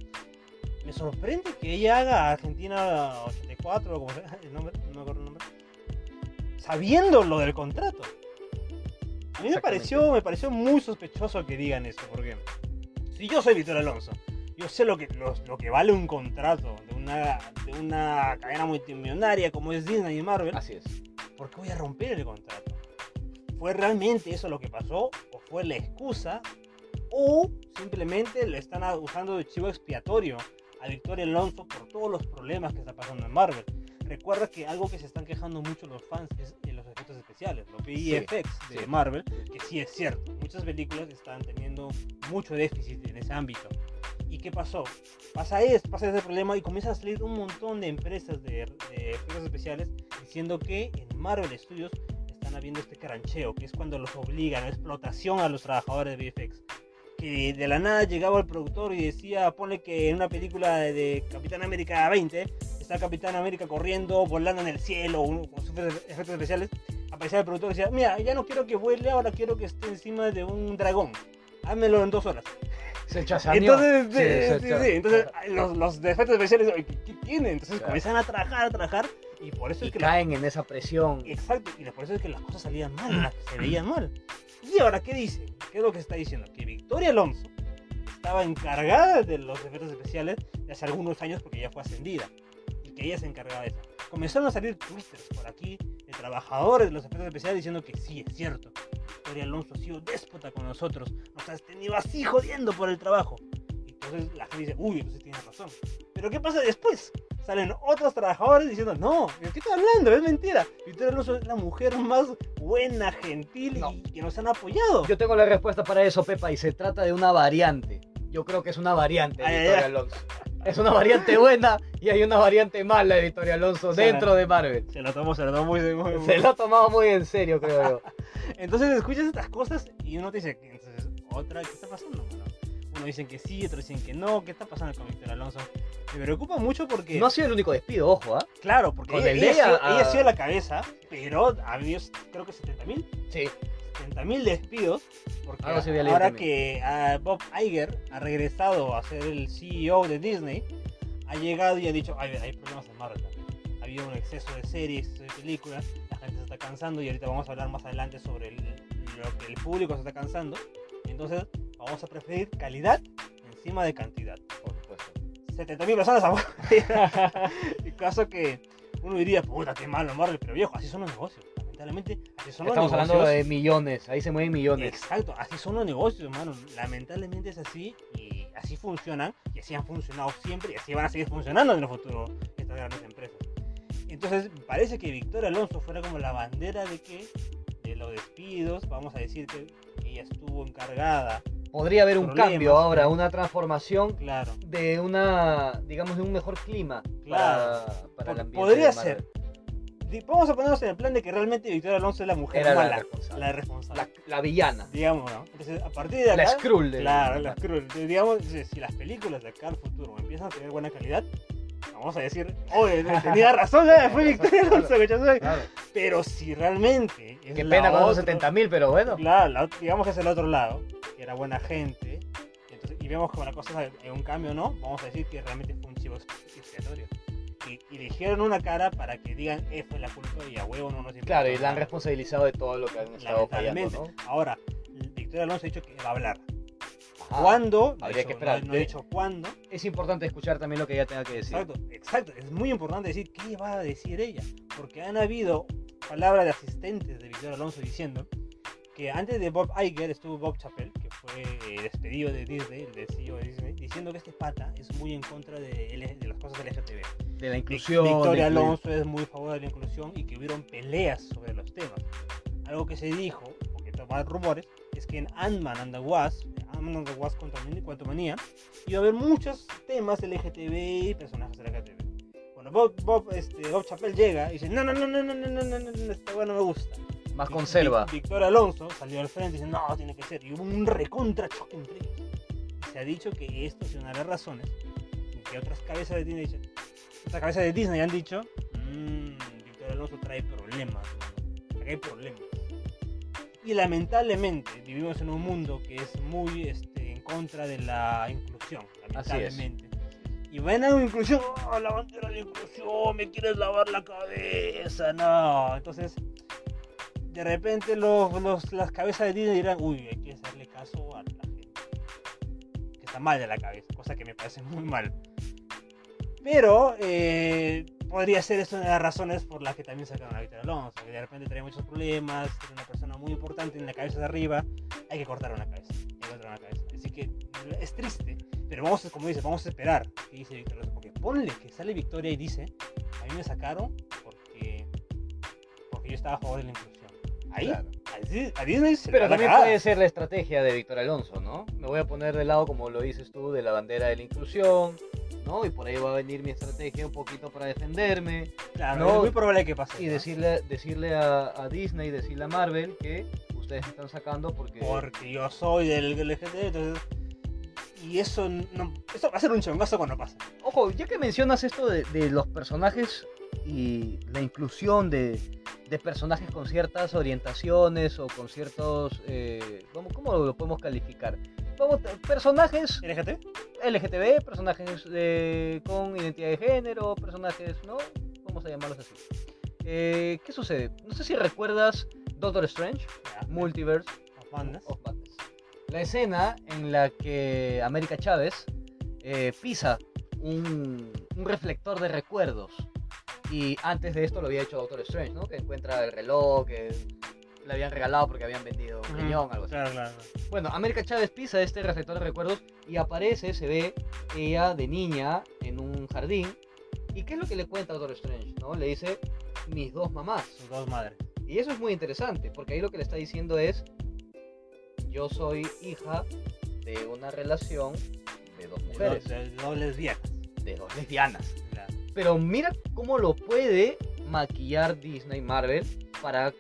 me sorprende que ella haga Argentina 84 o como sea, el nombre, no me acuerdo el nombre, sabiendo lo del contrato. A mí me pareció, me pareció muy sospechoso que digan eso, porque Si yo soy Víctor Alonso, yo sé lo que, lo, que vale un contrato de una, de una cadena multimillonaria como es Disney y Marvel. Así es. ¿Por qué voy a romper el contrato? ¿Fue realmente eso lo que pasó? ¿O fue la excusa? ¿O simplemente le están usando de chivo expiatorio a Victoria Alonso por todos los problemas que está pasando en Marvel? Recuerda que algo que se están quejando mucho los fans es de los efectos especiales, los VFX de Marvel, que sí es cierto. Muchas películas están teniendo mucho déficit en ese ámbito. ¿Y qué pasó? Pasa, es, pasa ese problema y comienza a salir un montón de empresas de, efectos especiales diciendo que en Marvel Studios están habiendo este carancheo, que es cuando los obligan a explotación a los trabajadores de VFX. Que de la nada llegaba el productor y decía, pone que en una película de, Capitán América 20 está Capitán América corriendo, volando en el cielo, con sus efectos especiales. Aparecía el productor y decía, mira, ya no quiero que vuele, ahora quiero que esté encima de un dragón. Házmelo en dos horas. Se Entonces, sí, sí, entonces los, los, defectos especiales, ¿qué, tienen? Entonces comienzan a trabajar, a trabajar y por eso y es que... caen en esa presión. Exacto, y por eso es que las cosas salían mal, se veían mal. Y ahora, ¿qué dice? ¿Qué es lo que está diciendo? Que Victoria Alonso estaba encargada de los efectos especiales de hace algunos años porque ya fue ascendida ella se encargaba de eso. Comenzaron a salir twitters por aquí de trabajadores de los efectos especiales diciendo que sí, es cierto, Victoria Alonso ha sido déspota con nosotros, nos has tenido así jodiendo por el trabajo. Y entonces la gente dice, uy, entonces tiene razón. Pero ¿qué pasa después? Salen otros trabajadores diciendo, no, ¿de qué estás hablando? Es mentira. Victoria Alonso es la mujer más buena, gentil y que nos han apoyado. Yo tengo la respuesta para eso, Pepa, y se trata de una variante. Yo creo que es una variante de Victoria Alonso. Es una variante buena y hay una variante mala de Victoria Alonso dentro de Marvel. Se lo tomó, se lo tomó muy, muy, Se lo ha tomado muy en serio, creo yo. Entonces escuchas estas cosas y uno te dice, entonces, otra, ¿qué está pasando? uno dicen que sí, otros dicen que no. ¿Qué está pasando con Víctor Alonso? Me preocupa mucho porque. No ha sido el único despido, ojo, ¿ah? Claro, porque ella, ha sido, la cabeza, pero ha habido, creo que 70 mil. Sí. 70 mil despidos. Porque ahora que ah, Bob Iger ha regresado a ser el CEO de Disney, ha llegado y ha dicho: hay, hay problemas en Marvel Ha habido un exceso de series, de películas, la gente se está cansando y ahorita vamos a hablar más adelante sobre el, lo que el público se está cansando. Entonces, vamos a preferir calidad encima de cantidad. Por supuesto. 70.000 personas a Y caso que uno diría, puta, qué malo Marvel, pero viejo, así son los negocios. Lamentablemente, así son los negocios. Estamos hablando de millones, ahí se mueven millones. Exacto, así son los negocios, hermano. Lamentablemente es así y así funcionan y así han funcionado siempre y así van a seguir funcionando en el futuro estas grandes empresas. Entonces, parece que Victoria Alonso fuera como la bandera de que de los despidos, vamos a decir que ella estuvo encargada podría haber un cambio ahora, una transformación claro. de una, digamos, de un mejor clima para, para el ambiente. Podría ser. Vamos a ponernos en el plan de que realmente Victoria Alonso es la mujer Era mala, la responsable. La, responsable. La, villana. Digamos, ¿no? Entonces, a partir de acá... La Skrull. Claro, la Skrull. Digamos, si las películas de acá al futuro empiezan a tener buena calidad, vamos a decir, oye, tenía razón, ¿eh? fue Victoria Alonso, claro. Pero si realmente... Qué pena con los 70 mil, pero bueno. Claro, digamos que es el otro lado era buena gente, y vemos que una cosa es un cambio no, vamos a decir que realmente fue un chivo expiatorio. Y, y, dijeron una cara para que digan, eh, fue la culpa y a huevo no nos Claro, y la han responsabilizado de todo lo que han estado fallando, ¿no? Ahora, Victoria Alonso ha dicho que va a hablar. ¿Cuándo? Habría que esperar. No, ha dicho cuándo. Es importante escuchar también lo que ella tenga que decir. Exacto, exacto. Es muy importante decir qué va a decir ella. Porque han habido palabras de asistentes de Victoria Alonso diciendo que antes de Bob Iger estuvo Bob Chappell, fue eh, despedido de Disney, el CEO de Disney, diciendo que este pata es muy en contra de, de las cosas LGTB. De la inclusión. Victoria Alonso es muy a favor de la inclusión y que hubieron peleas sobre los temas. Algo que se dijo, porque más rumores, es que en Ant-Man and the Wasp, Ant-Man and the Wasp contra Manía, iba a haber muchos temas LGTB y personajes LGTB. Bueno, Bob, Bob, este, Bob Chappell llega y dice, no, no, no, no, no, no, no, no, no, esta no me gusta más conserva. Víctor Alonso salió al frente y dice, no, tiene que ser. Y hubo un recontra choque entre ellos. se ha dicho que esto es una de las razones que otras cabezas de Disney, otras cabezas de Disney han dicho, mmm, Víctor Alonso trae problemas, trae problemas. Y lamentablemente vivimos en un mundo que es muy este, en contra de la inclusión, lamentablemente. Y ven a una inclusión, oh, la bandera de inclusión, me quieres lavar la cabeza, no. Entonces, de repente los, las cabezas de Disney dirán, uy, hay que hacerle caso a la gente. Que está mal de la cabeza, cosa que me parece muy mal. Pero eh, podría ser eso una de las razones por las que también sacaron a Víctor Alonso, que de repente tenía muchos problemas, era una persona muy importante en la cabeza de arriba, hay que cortar una cabeza, hay que cortar una cabeza. Así que es triste, pero vamos, como dice, vamos a esperar que dice Víctor Alonso, porque ponle que sale Victoria y dice, a mí me sacaron porque, porque yo estaba a favor de la inclusión. Ahí, claro. a Disney se Pero también puede ser la estrategia de Víctor Alonso, ¿no? Me voy a poner de lado, como lo dices tú, de la bandera de la inclusión, ¿no? Y por ahí va a venir mi estrategia un poquito para defenderme. Claro, ¿no? es muy probable que pase. Y decirle, decirle a, Disney, decirle a Marvel que ustedes me están sacando porque... Porque yo soy del LGT, entonces... Y eso no, eso va a ser un chongazo cuando pase. Ojo, ya que mencionas esto de, de los personajes y la inclusión de, de personajes con ciertas orientaciones o con ciertos... Eh, ¿cómo, lo podemos calificar? personajes LGTB, LGTB personajes con identidad de género, personajes, ¿no? Vamos a llamarlos así. Eh, ¿Qué sucede? No sé si recuerdas Doctor Strange, Multiverse of La escena en la que América Chávez eh, pisa un, un reflector de recuerdos y antes de esto lo había hecho Doctor Strange, ¿no? Que encuentra el reloj, que le habían regalado porque habían vendido un riñón, algo así. Claro, claro. Bueno, América Chávez pisa este reflector de recuerdos y aparece, se ve ella de niña en un jardín. ¿Y qué es lo que le cuenta Doctor Strange? ¿no? Le dice, mis dos mamás. Sus dos madres. Y eso es muy interesante, porque ahí lo que le está diciendo es, yo soy hija de una relación de dos mujeres. De, dos lesbianas. De dos lesbianas. Pero mira cómo lo puede maquillar Disney Marvel para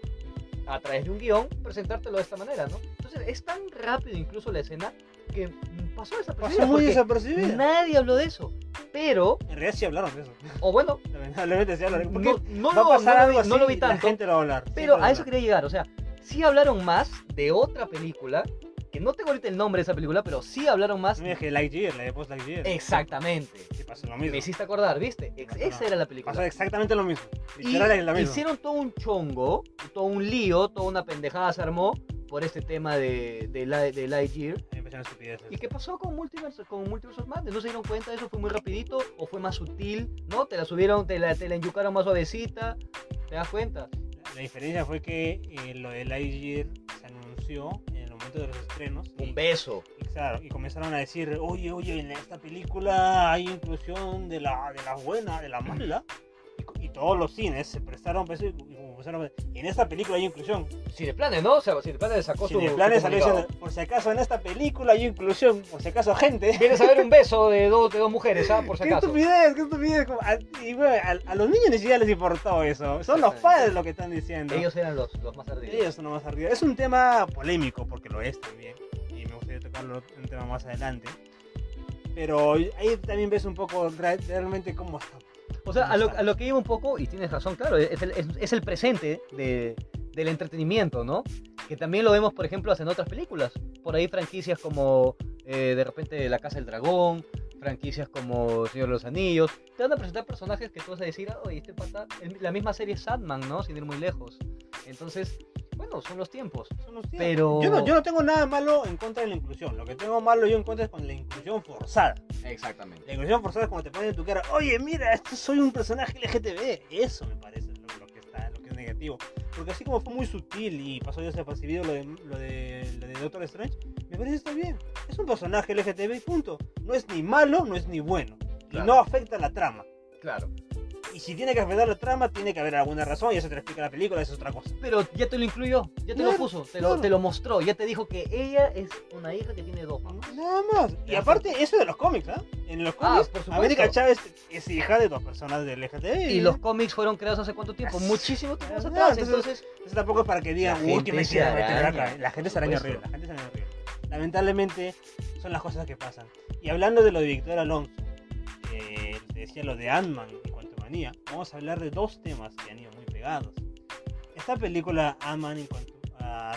a través de un guion presentártelo de esta manera, ¿no? Entonces es tan rápido incluso la escena que pasó desapercibida. Pasó muy desapercibida. Nadie habló de eso. Pero. En realidad sí hablaron de eso. O bueno. Lamentablemente sí hablaron. No, no, lo, no, no, lo vi tanto. La gente lo va a hablar. Pero a eso quería llegar. O sea, sí hablaron más de otra película que no tengo ahorita el nombre de esa película, pero sí hablaron más. Mira que Lightyear, la de Post Lightyear. Exactamente. Sí, pasó lo mismo. Me hiciste acordar, ¿viste? Esa era la película. Pasó exactamente lo mismo. Literal y la Hicieron todo un chongo, todo un lío, toda una pendejada se armó por este tema de, de, de Lightyear. ¿Y qué pasó con Multiverse, con Multiverse of Madness? ¿No se dieron cuenta de eso? ¿Fue muy rapidito o fue más sutil? ¿No? ¿Te la subieron, te la, te la enyucaron más suavecita? ¿Te das cuenta? La diferencia fue que eh, lo de Lightyear se anunció de los estrenos. Un beso. Y, claro, y comenzaron a decir, oye, oye, en esta película hay inclusión de la, de la buena, de la mala. Y, todos los cines se prestaron peso y, en esta película hay inclusión. Cineplanes, ¿no? O sea, Cineplanes sacó su. Cineplanes salió diciendo, por si acaso en esta película hay inclusión, por si acaso gente. Vienes a ver un beso de dos, de dos mujeres, ¿ah? Por si acaso. Qué estupidez, qué estupidez. A, y bueno, a, los niños ni siquiera les importó eso. Son los padres los que están diciendo. Ellos eran los, los más ardidos. Ellos son los más ardidos. Es un tema polémico, porque lo es también. Y me gustaría tocarlo un tema más adelante. Pero ahí también ves un poco realmente cómo está o sea, a lo, que iba un poco, y tienes razón, claro, es el, es, el presente de, del entretenimiento, ¿no? Que también lo vemos, por ejemplo, en otras películas. Por ahí franquicias como eh, de repente La Casa del Dragón, franquicias como Señor de los Anillos. Te van a presentar personajes que tú vas a decir, oye, este pata, la misma serie Sandman, ¿no? Sin ir muy lejos. Entonces, bueno, son los tiempos. Son los tiempos. Pero... Yo no, yo no tengo nada malo en contra de la inclusión. Lo que tengo malo yo en contra es con la inclusión forzada. Exactamente. La inclusión forzada es cuando te ponen en tu cara, oye, mira, esto soy un personaje LGTB. Eso me parece lo, que, está, lo que es negativo. Porque así como fue muy sutil y pasó ya desapercibido lo de, lo, de, lo de Doctor Strange, me parece que está bien. Es un personaje LGTB y punto. No es ni malo, no es ni bueno. Y no afecta la trama. Claro. Si tiene que afectar la trama, tiene que haber alguna razón y eso te lo explica la película, eso es otra cosa. Pero ya te lo incluyó, ya te lo puso, te, lo, te lo mostró, ya te dijo que ella es una hija que tiene dos mamás. Nada más. Y aparte, eso de los cómics, ¿ah? En los ah, cómics, América Chávez es hija de dos personas del LGTB. Y los cómics fueron creados hace cuánto tiempo? Muchísimo tiempo atrás. entonces, eso tampoco es para que digan, uy, que me meter acá. La gente se araña horrible, la gente se araña horrible. Lamentablemente, son las cosas que pasan. Y hablando de lo de Víctor Alonso, eh, te decía lo de Ant-Man vamos a hablar de dos temas que han ido muy pegados. Esta película, Ant-Man y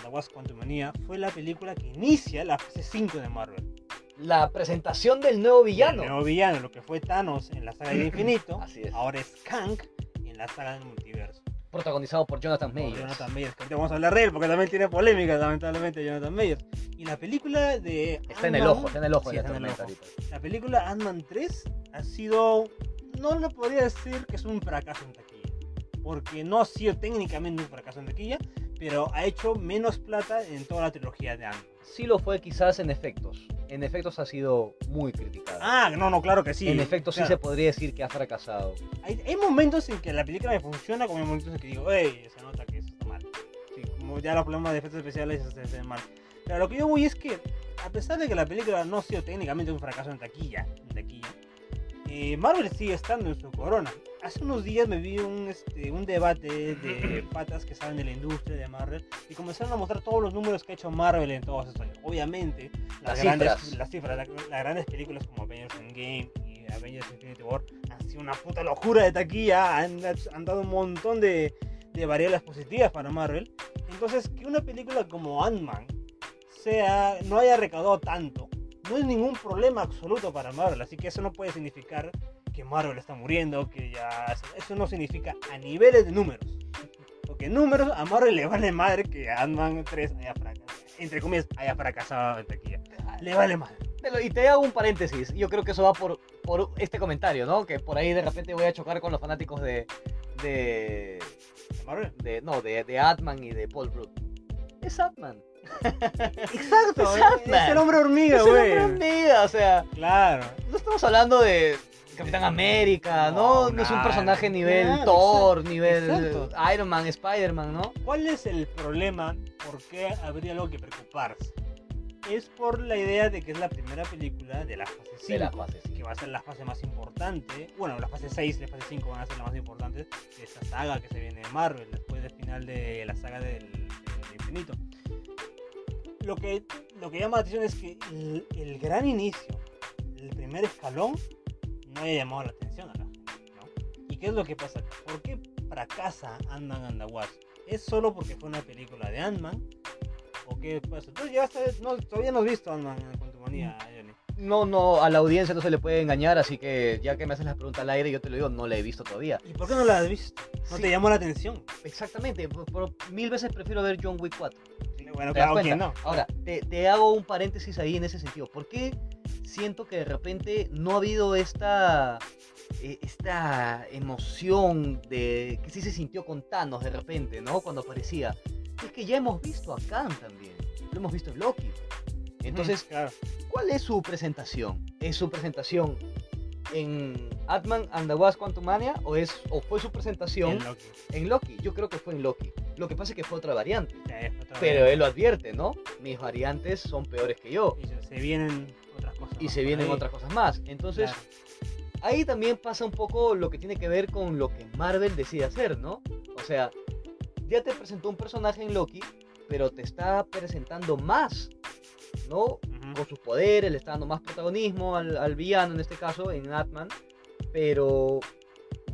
The Wasp Quantumania, fue la película que inicia la fase 5 de Marvel. La presentación del nuevo villano. El nuevo villano, lo que fue Thanos en la saga del infinito, ahora es Kang en la saga del multiverso. protagonizado por Jonathan Mayers. Jonathan Mayers, que vamos a hablar de él porque también tiene polémica, lamentablemente, Jonathan Mayers. Y la película de. Está en el ojo, está en el ojo sí, en el ojo. La película Ant-Man 3 ha sido. No le podría decir que es un fracaso en taquilla. Porque no ha sido técnicamente un fracaso en taquilla, pero ha hecho menos plata en toda la trilogía de Ant-Man. Sí lo fue quizás en efectos. En efectos ha sido muy criticada. Ah, no, no, claro que sí. En efectos sí se podría decir que ha fracasado. Hay, momentos en que la película me funciona, como hay momentos en que digo, hey, se nota que está mal. Sí, como ya los problemas de efectos especiales se, se mal. Pero lo que yo voy es que, a pesar de que la película no ha sido técnicamente un fracaso en taquilla, en taquilla eh, Marvel sigue estando en su corona. Hace unos días me vi un, este, un debate de patas que saben de la industria de Marvel y comenzaron a mostrar todos los números que ha hecho Marvel en todos estos años. Obviamente, las, grandes, las cifras, las, grandes películas como Avengers Endgame y Avengers Infinity War han sido una puta locura de taquilla, han, han dado un montón de, de variables positivas para Marvel. Entonces, que una película como Ant-Man sea, no haya recaudado tanto no es ningún problema absoluto para Marvel, así que eso no puede significar que Marvel está muriendo, que ya... Eso no significa a niveles de números. Porque números a Marvel le vale madre que Ant-Man 3 haya fracasado. Entre comillas, haya fracasado en taquilla. Le vale madre. Y te hago un paréntesis. Yo creo que eso va por, por este comentario, ¿no? Que por ahí de repente voy a chocar con los fanáticos de. de. ¿De Marvel? De, no, de, de Atman y de Paul Rudd. Es Atman. Exacto, es, el hombre hormiga, güey. Es el hombre hormiga, o sea. Claro. No estamos hablando de Capitán América, ¿no? No, es un personaje nivel Thor, nivel Iron Man, Spider-Man, ¿no? ¿Cuál es el problema? ¿Por qué habría algo que preocuparse? Es por la idea de que es la primera película de la fase 5. la fase Que va a ser la fase más importante. Bueno, la fase 6 y la fase 5 van a ser las más importantes de esta saga que se viene de Marvel, después del final de la saga del infinito lo que, lo que llama la atención es que el, gran inicio, el primer escalón, no haya llamado la atención a la gente. ¿no? ¿Y qué es lo que pasa? ¿Por qué fracasa Ant-Man and the Wasp? ¿Es solo porque fue una película de Ant-Man? ¿O qué pasa? Tú ya no, todavía no has visto Ant-Man con tu manía, Johnny. No, no, a la audiencia no se le puede engañar, así que ya que me haces la pregunta al aire, yo te lo digo, no la he visto todavía. ¿Y por qué no la has visto? ¿No te llamó la atención? Exactamente, por, mil veces prefiero ver John Wick 4. Bueno, claro, ¿quién no? Ahora, te, hago un paréntesis ahí en ese sentido. ¿Por qué siento que de repente no ha habido esta, eh, esta emoción de que sí se sintió con Thanos de repente, ¿no? Cuando aparecía. Es que ya hemos visto a Khan también. Lo hemos visto en Loki. Entonces, ¿cuál es su presentación? ¿Es su presentación en Atman and the Wasp Quantumania o, es, o fue su presentación en Loki. Yo creo que fue en Loki. Lo que pasa es que fue otra variante. pero él lo advierte, ¿no? Mis variantes son peores que yo. Y se vienen otras cosas. Y se vienen otras cosas más. Entonces, ahí también pasa un poco lo que tiene que ver con lo que Marvel decide hacer, ¿no? O sea, ya te presentó un personaje en Loki, pero te está presentando más ¿no? Con sus poderes, le está dando más protagonismo al, villano en este caso, en Atman, pero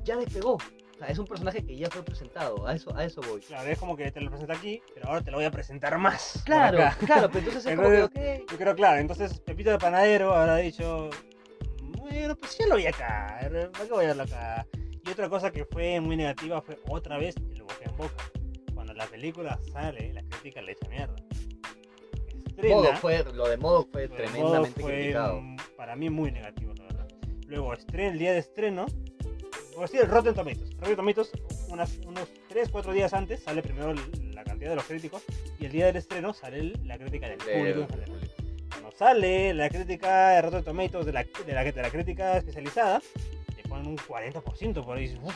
ya despegó. O sea, es un personaje que ya fue presentado, a eso, a eso voy. Claro, es como que te lo presenta aquí, pero ahora te lo voy a presentar más. Claro, claro, pero entonces es como que, Yo creo, claro, entonces Pepito de Panadero habrá dicho, bueno, pues ya lo vi acá, ¿para qué voy a verlo acá? Y otra cosa que fue muy negativa fue otra vez el boca en boca. Cuando la película sale, la crítica le echa mierda fue, lo de modo fue tremendamente criticado. Para mí muy negativo, la verdad. Luego, estreno, el día de estreno, por decir, el Rotten Tomatoes. Rotten Tomatoes, unos 3-4 días antes, sale primero la cantidad de los críticos y el día del estreno sale la crítica del público. Cuando sale la crítica de Rotten Tomatoes de la, de la, de la crítica especializada, le ponen un 40% por ahí. Uff,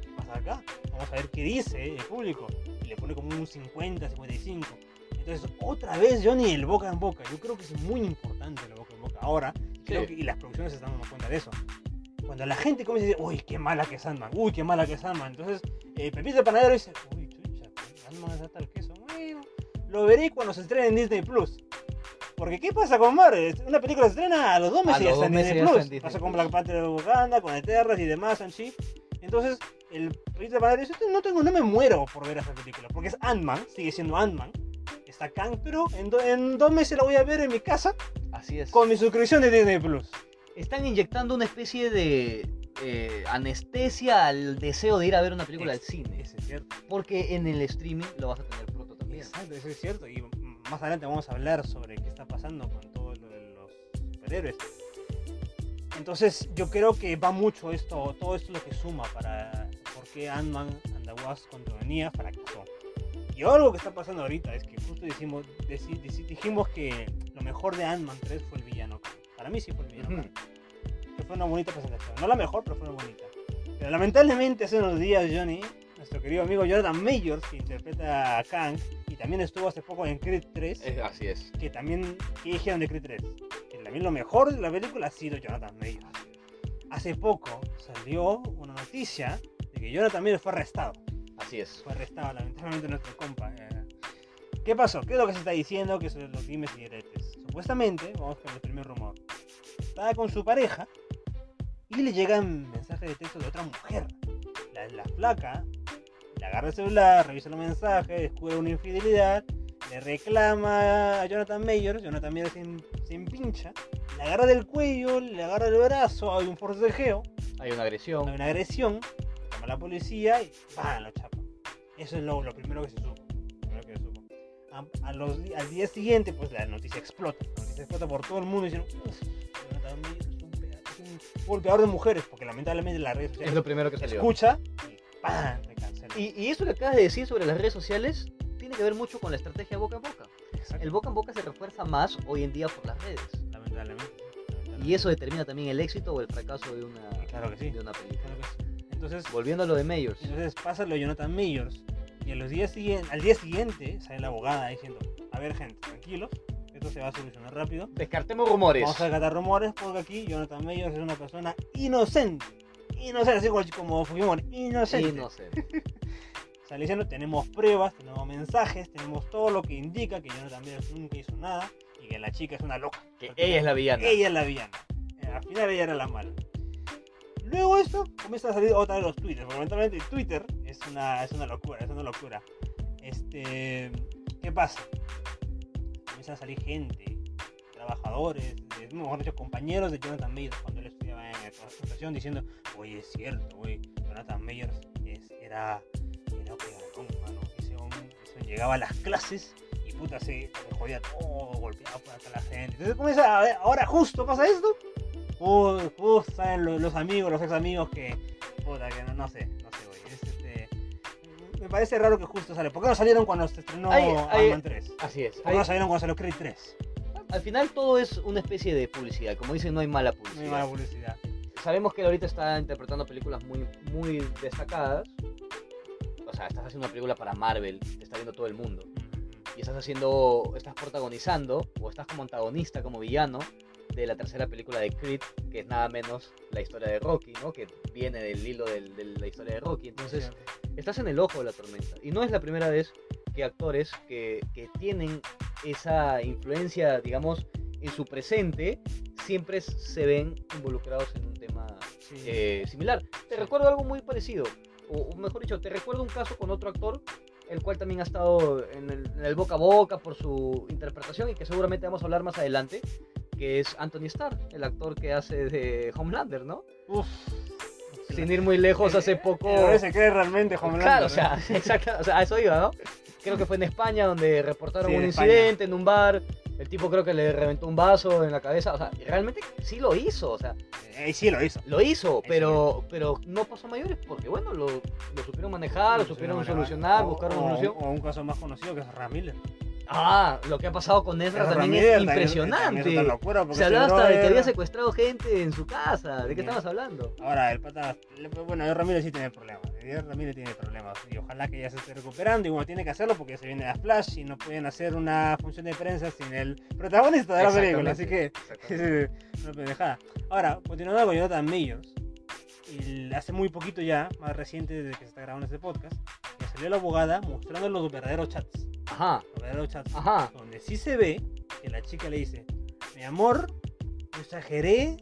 ¿qué pasa acá? Vamos a ver qué dice el público. Y le pone como un 50, 55. Entonces, otra vez Johnny el boca en boca. Yo creo que es muy importante el boca en boca. Ahora, creo que, y las producciones se están dando cuenta de eso. Cuando la gente comienza a decir, uy, qué mala que es Sandman, uy, qué mala que es Sandman. Entonces, eh, Pepito de Panadero dice, uy, chucha, Sandman es tal queso. Bueno, lo veré cuando se estrene en Disney Plus. Porque, ¿qué pasa con Marvel? Una película se estrena a los dos meses y ya está en Disney Plus. Pasa con Black Panther de Wakanda, con Eterras y demás, en sí. Entonces, el Pepito de Panadero dice, no, tengo, no me muero por ver esa película. Porque es Ant-Man, sigue siendo Ant-Man está Kang, pero en, dos meses la voy a ver en mi casa. Así es. Con mi suscripción de Disney Plus. Están inyectando una especie de, eh, anestesia al deseo de ir a ver una película al cine. Eso es cierto. Porque en el streaming lo vas a tener pronto también. Exacto, eso es cierto. Y más adelante vamos a hablar sobre qué está pasando con todo lo de los superhéroes. Entonces yo creo que va mucho esto, todo esto es lo que suma para por qué Ant-Man and the Wasp venía fracasó. Y algo que está pasando ahorita es que justo dijimos que lo mejor de Ant-Man 3 fue el villano. Para mí sí fue el villano. Que fue una bonita presentación. No la mejor, pero fue una bonita. Pero lamentablemente hace unos días, Johnny, nuestro querido amigo Jonathan Majors, que interpreta a Kang, y también estuvo hace poco en Creed 3. así es. Que también, ¿qué dijeron de Creed 3? Que también lo mejor de la película ha sido Jonathan Majors. Hace poco salió una noticia de que Jonathan Majors fue arrestado. Así es. Fue arrestado, lamentablemente, nuestro compa. Eh. ¿Qué pasó? ¿Qué es lo que se está diciendo? Que son los dimes y diretes. Supuestamente, vamos con el primer rumor. Estaba con su pareja y le llegan mensajes de texto de otra mujer. La, la flaca le agarra el celular, revisa los mensajes, descubre una infidelidad, le reclama a Jonathan Mayer, Jonathan Mayer se, empincha, le agarra del cuello, le agarra del brazo, hay un forcejeo. Hay una agresión. Hay una agresión, llama a la policía y ¡pam! lo chapa. Eso es lo, primero que se supo. Al día siguiente, pues la noticia explota. La noticia explota por todo el mundo diciendo, es un, es un golpeador de mujeres, porque lamentablemente la red es lo primero que salió. Escucha y ¡pam! Y, eso que acabas de decir sobre las redes sociales tiene que ver mucho con la estrategia boca a boca. El boca a boca se refuerza más hoy en día por las redes. Lamentablemente. Y eso determina también el éxito o el fracaso de una, claro que sí. de una película. Entonces, Volviendo a lo de Mayors. Entonces pasa lo de Jonathan Mayors. Y los días al día siguiente sale la abogada diciendo, a ver gente, tranquilos, esto se va a solucionar rápido. Descartemos rumores. Vamos a descartar rumores porque aquí Jonathan Mayors es una persona inocente. Inocente, así como Fujimori, inocente. Inocente. Sale diciendo, tenemos pruebas, tenemos mensajes, tenemos todo lo que indica que Jonathan Mayors nunca hizo nada y que la chica es una loca. Que ella es la villana. Ella es la villana. Eh, al final ella era la mala. Luego esto comienza a salir otra de los Twitter, porque Twitter es una, es una locura, es una locura. Este, ¿qué pasa? Comienza a salir gente, trabajadores, mejor dicho, compañeros de Jonathan Mayors cuando él estudiaba en la presentación diciendo, oye, es cierto, güey, Jonathan Mayors era ese hombre, llegaba a las clases y puta se, jodía todo, golpeaba por acá la gente. Entonces comienza a ver, ahora justo pasa esto. Justo saben los, amigos, los ex amigos que, puta, que no, no sé, no sé, güey. este, me parece raro que justo sale. ¿Por qué no salieron cuando se estrenó Iron 3? Así es. ¿Por qué no salieron cuando salió Creed 3? Al final todo es una especie de publicidad. Como dicen, no hay mala publicidad. No hay mala publicidad. Sabemos que él ahorita está interpretando películas muy, muy destacadas o sea, estás haciendo una película para Marvel, te está viendo todo el mundo. Y estás haciendo, estás protagonizando, o estás como antagonista, como villano, de la tercera película de Creed, que es nada menos la historia de Rocky, ¿no? Que viene del hilo de, la historia de Rocky. Entonces, estás en el ojo de la tormenta. Y no es la primera vez que actores que, que tienen esa influencia, digamos, en su presente, siempre se ven involucrados en un tema eh, similar. Te recuerdo algo muy parecido o, mejor dicho, te recuerdo un caso con otro actor, el cual también ha estado en el, boca a boca por su interpretación y que seguramente vamos a hablar más adelante, que es Anthony Starr, el actor que hace de Homelander, ¿no? Uf. Sin ir muy lejos, hace poco. Pero se cree realmente Homelander. Claro, o sea, exacto, o sea, a eso iba, ¿no? Creo que fue en España donde reportaron un incidente en un bar el tipo creo que le reventó un vaso en la cabeza. O sea, realmente sí lo hizo. O sea, eh, sí lo hizo. Lo hizo, pero, pero no pasó a mayores porque, bueno, lo, lo supieron manejar, lo, supieron solucionar, buscar una solución. O un caso más conocido que es Ramírez. Ah, lo que ha pasado con Ezra también es impresionante. se hablaba hasta de que había secuestrado gente en su casa. ¿De qué estabas hablando? Ahora, el pata. Bueno, Ramírez sí tiene problemas. Ramírez tiene problemas. Y ojalá que ya se esté recuperando. Y bueno, tiene que hacerlo porque se viene a Flash y no pueden hacer una función de prensa sin el protagonista de la película. Así que. no pendejada. Ahora, continuando con Jonathan Millos. Y hace muy poquito ya, más reciente desde que se está grabando este podcast, le salió la abogada mostrando los verdaderos chats Ajá. Ajá. Donde sí se ve que la chica le dice, mi amor, yo exageré,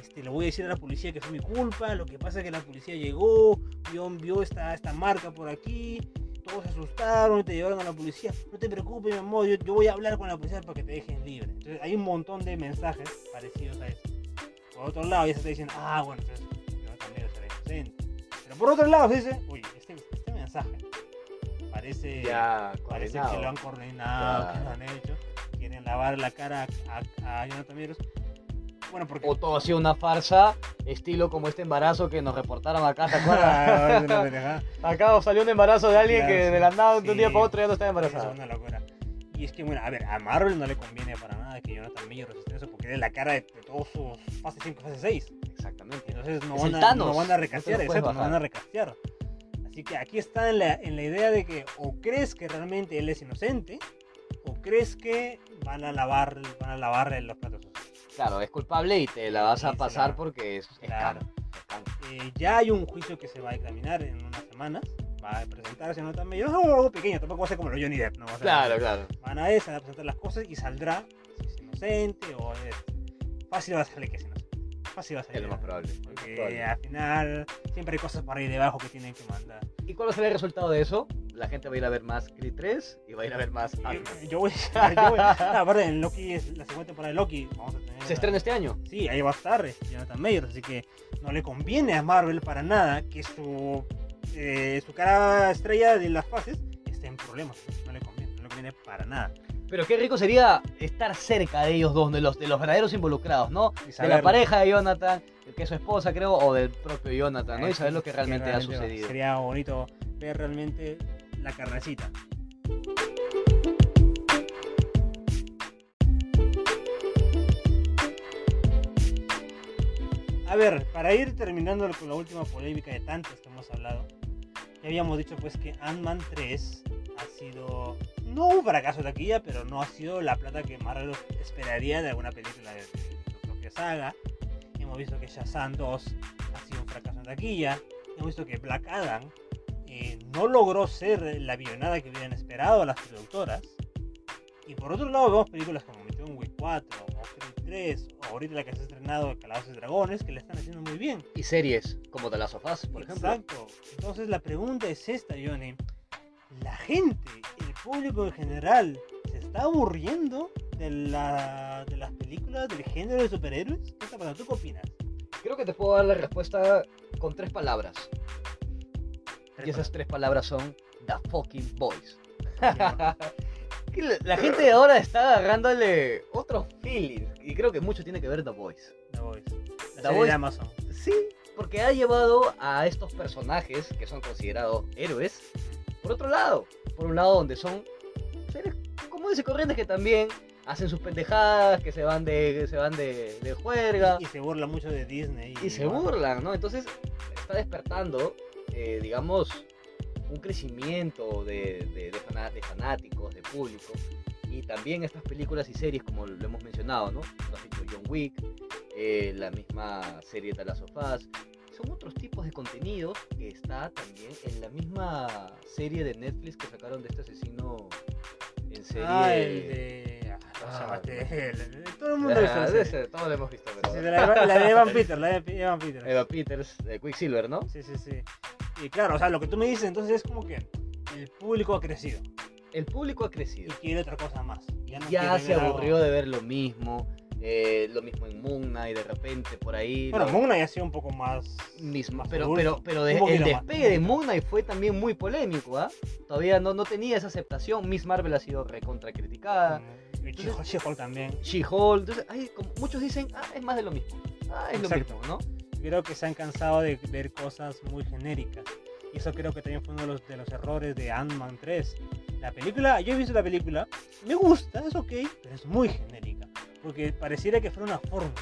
este, le voy a decir a la policía que fue mi culpa, lo que pasa es que la policía llegó, vio, vio esta, esta marca por aquí, todos se asustaron y te llevaron a la policía. No te preocupes, mi amor, yo, yo voy a hablar con la policía para que te dejen libre. Entonces hay un montón de mensajes parecidos a eso. Por otro lado, ya se está diciendo, ah, bueno, entonces inocente. Pero por otro lado, se dice, uy, este, este mensaje parece, ya, parece que lo han coordinado, que lo han hecho. Quieren lavar la cara a, a Jonathan Majors bueno, porque... O todo ha sido una farsa, estilo como este embarazo que nos reportaron acá, ¿te acuerdas? acá salió un embarazo de alguien que de la nada de un día para otro ya no estaba embarazada. Es una locura. Y es que, bueno, a ver, a Marvel no le conviene para nada que Jonathan Major resista eso porque es la cara de, todos sus fase 5, fase 6. Exactamente. Entonces no, van a, no van a recastear, no exacto, no van a recastear. Así que aquí está en la, en la idea de que o crees que realmente él es inocente o crees que van a lavar, van a lavar los platos Claro, es culpable y te la vas a pasar porque es, claro. Eh, ya hay un juicio que se va a examinar en unas semanas. Va a presentarse no también. Yo algo pequeño, tampoco va a ser como lo Johnny Depp, ¿no? claro, claro. Van a eso, van a presentar las cosas y saldrá si es inocente o es fácil va a salir que es inocente. Fácil va a salir. Es lo más probable. Porque al final siempre hay cosas por ahí debajo que tienen que mandar. ¿Y cuál va a ser el resultado de eso? la gente va a ir a ver más Creed 3 y va a ir a ver más Yo, yo voy, yo voy aparte en Loki es la segunda temporada de Loki, vamos a tener ¿Se estrena este año? Sí, ahí va a estar eh, Jonathan Mayers, así que no le conviene a Marvel para nada que su eh, su cara estrella de las fases esté en problemas, no le conviene, no le conviene para nada. Pero qué rico sería estar cerca de ellos dos, de los, de los verdaderos involucrados, ¿no? De la pareja de Jonathan, que es su esposa, creo, o del propio Jonathan, ¿no? Y saber lo que realmente, ha sucedido. Sería bonito ver realmente la carnecita. A ver, para ir terminando con la última polémica de tantas que hemos hablado, ya habíamos dicho pues que Ant-Man 3 ha sido no un fracaso de taquilla, pero no ha sido la plata que Marvel esperaría de alguna película de, su propia saga. Hemos visto que Shazam 2 ha sido un fracaso en taquilla. Hemos visto que Black Adam eh, no logró ser la avionada que hubieran esperado las productoras. Y por otro lado vemos películas como John Wick 4 o Creed 3 o ahorita la que se ha estrenado Calabozos y Dragones que le están haciendo muy bien. Y series como The Last of Us, por ejemplo. Exacto. Entonces la pregunta es esta, Johnny. La gente, el público en general, ¿se está aburriendo de, la, de las películas del género de superhéroes? ¿Qué está pasando? ¿Tú qué opinas? Creo que te puedo dar la respuesta con tres palabras. Y esas tres palabras son The Fucking Boys. la gente ahora está agarrándole otros feelings. Y creo que mucho tiene que ver The Boys. The Boys. The Boys. de Amazon. Sí, porque ha llevado a estos personajes que son considerados héroes por otro lado. Por un lado, donde son seres comunes y corrientes que también hacen sus pendejadas, que se van de, se van de, de juerga. Y, se burlan mucho de Disney. Y, se burlan, ¿no? Entonces está despertando eh, digamos, un crecimiento de, de, fanáticos, de público. Y también estas películas y series, como lo hemos mencionado, ¿no? John Wick, eh, la misma serie de las sofás. Son otros tipos de contenidos que está también en la misma serie de Netflix que sacaron de este asesino en serie. Ah, el de. Ah, todo el mundo ha visto. Todos lo hemos visto. Pero... la, de Evan Peters, la de Evan Peters. Evan Peters, de Quicksilver, ¿no? Sí, sí, sí. Y claro, o sea, lo que tú me dices entonces es como que el público ha crecido. El público ha crecido. Y quiere otra cosa más. Ya, se aburrió de ver lo mismo. Eh, lo mismo en Moon Knight de repente por ahí. Bueno, Moon Knight ha sido un poco más. Mismo, pero, pero, pero el despegue de Moon Knight fue también muy polémico, ¿ah? Todavía no, no tenía esa aceptación. Miss Marvel ha sido recontra criticada. Mm, y She-Hulk también. She-Hulk. Entonces, hay, como muchos dicen, ah, es más de lo mismo. Ah, es lo mismo, ¿no? creo que se han cansado de ver cosas muy genéricas. Y eso creo que también fue uno de los, de los errores de Ant-Man 3. La película, yo he visto la película, me gusta, es ok, pero es muy genérica. Porque pareciera que fuera una fórmula.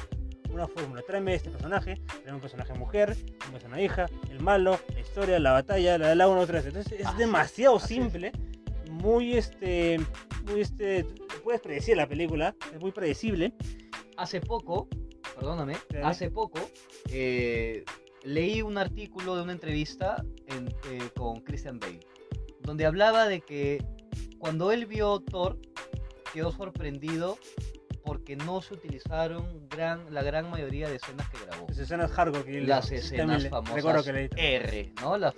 Una fórmula. Tráeme este personaje, tráeme un personaje mujer, un personaje hija, el malo, la historia, la batalla, la de la 1, 3. Entonces es demasiado simple, muy este, muy este, puedes predecir la película, es muy predecible. Hace poco perdóname, hace poco eh, leí un artículo de una entrevista eh, con Christian Bale, donde hablaba de que cuando él vio Thor, quedó sorprendido porque no se utilizaron gran, la gran mayoría de escenas que grabó. Las escenas hardcore Las escenas famosas R, ¿no? Las,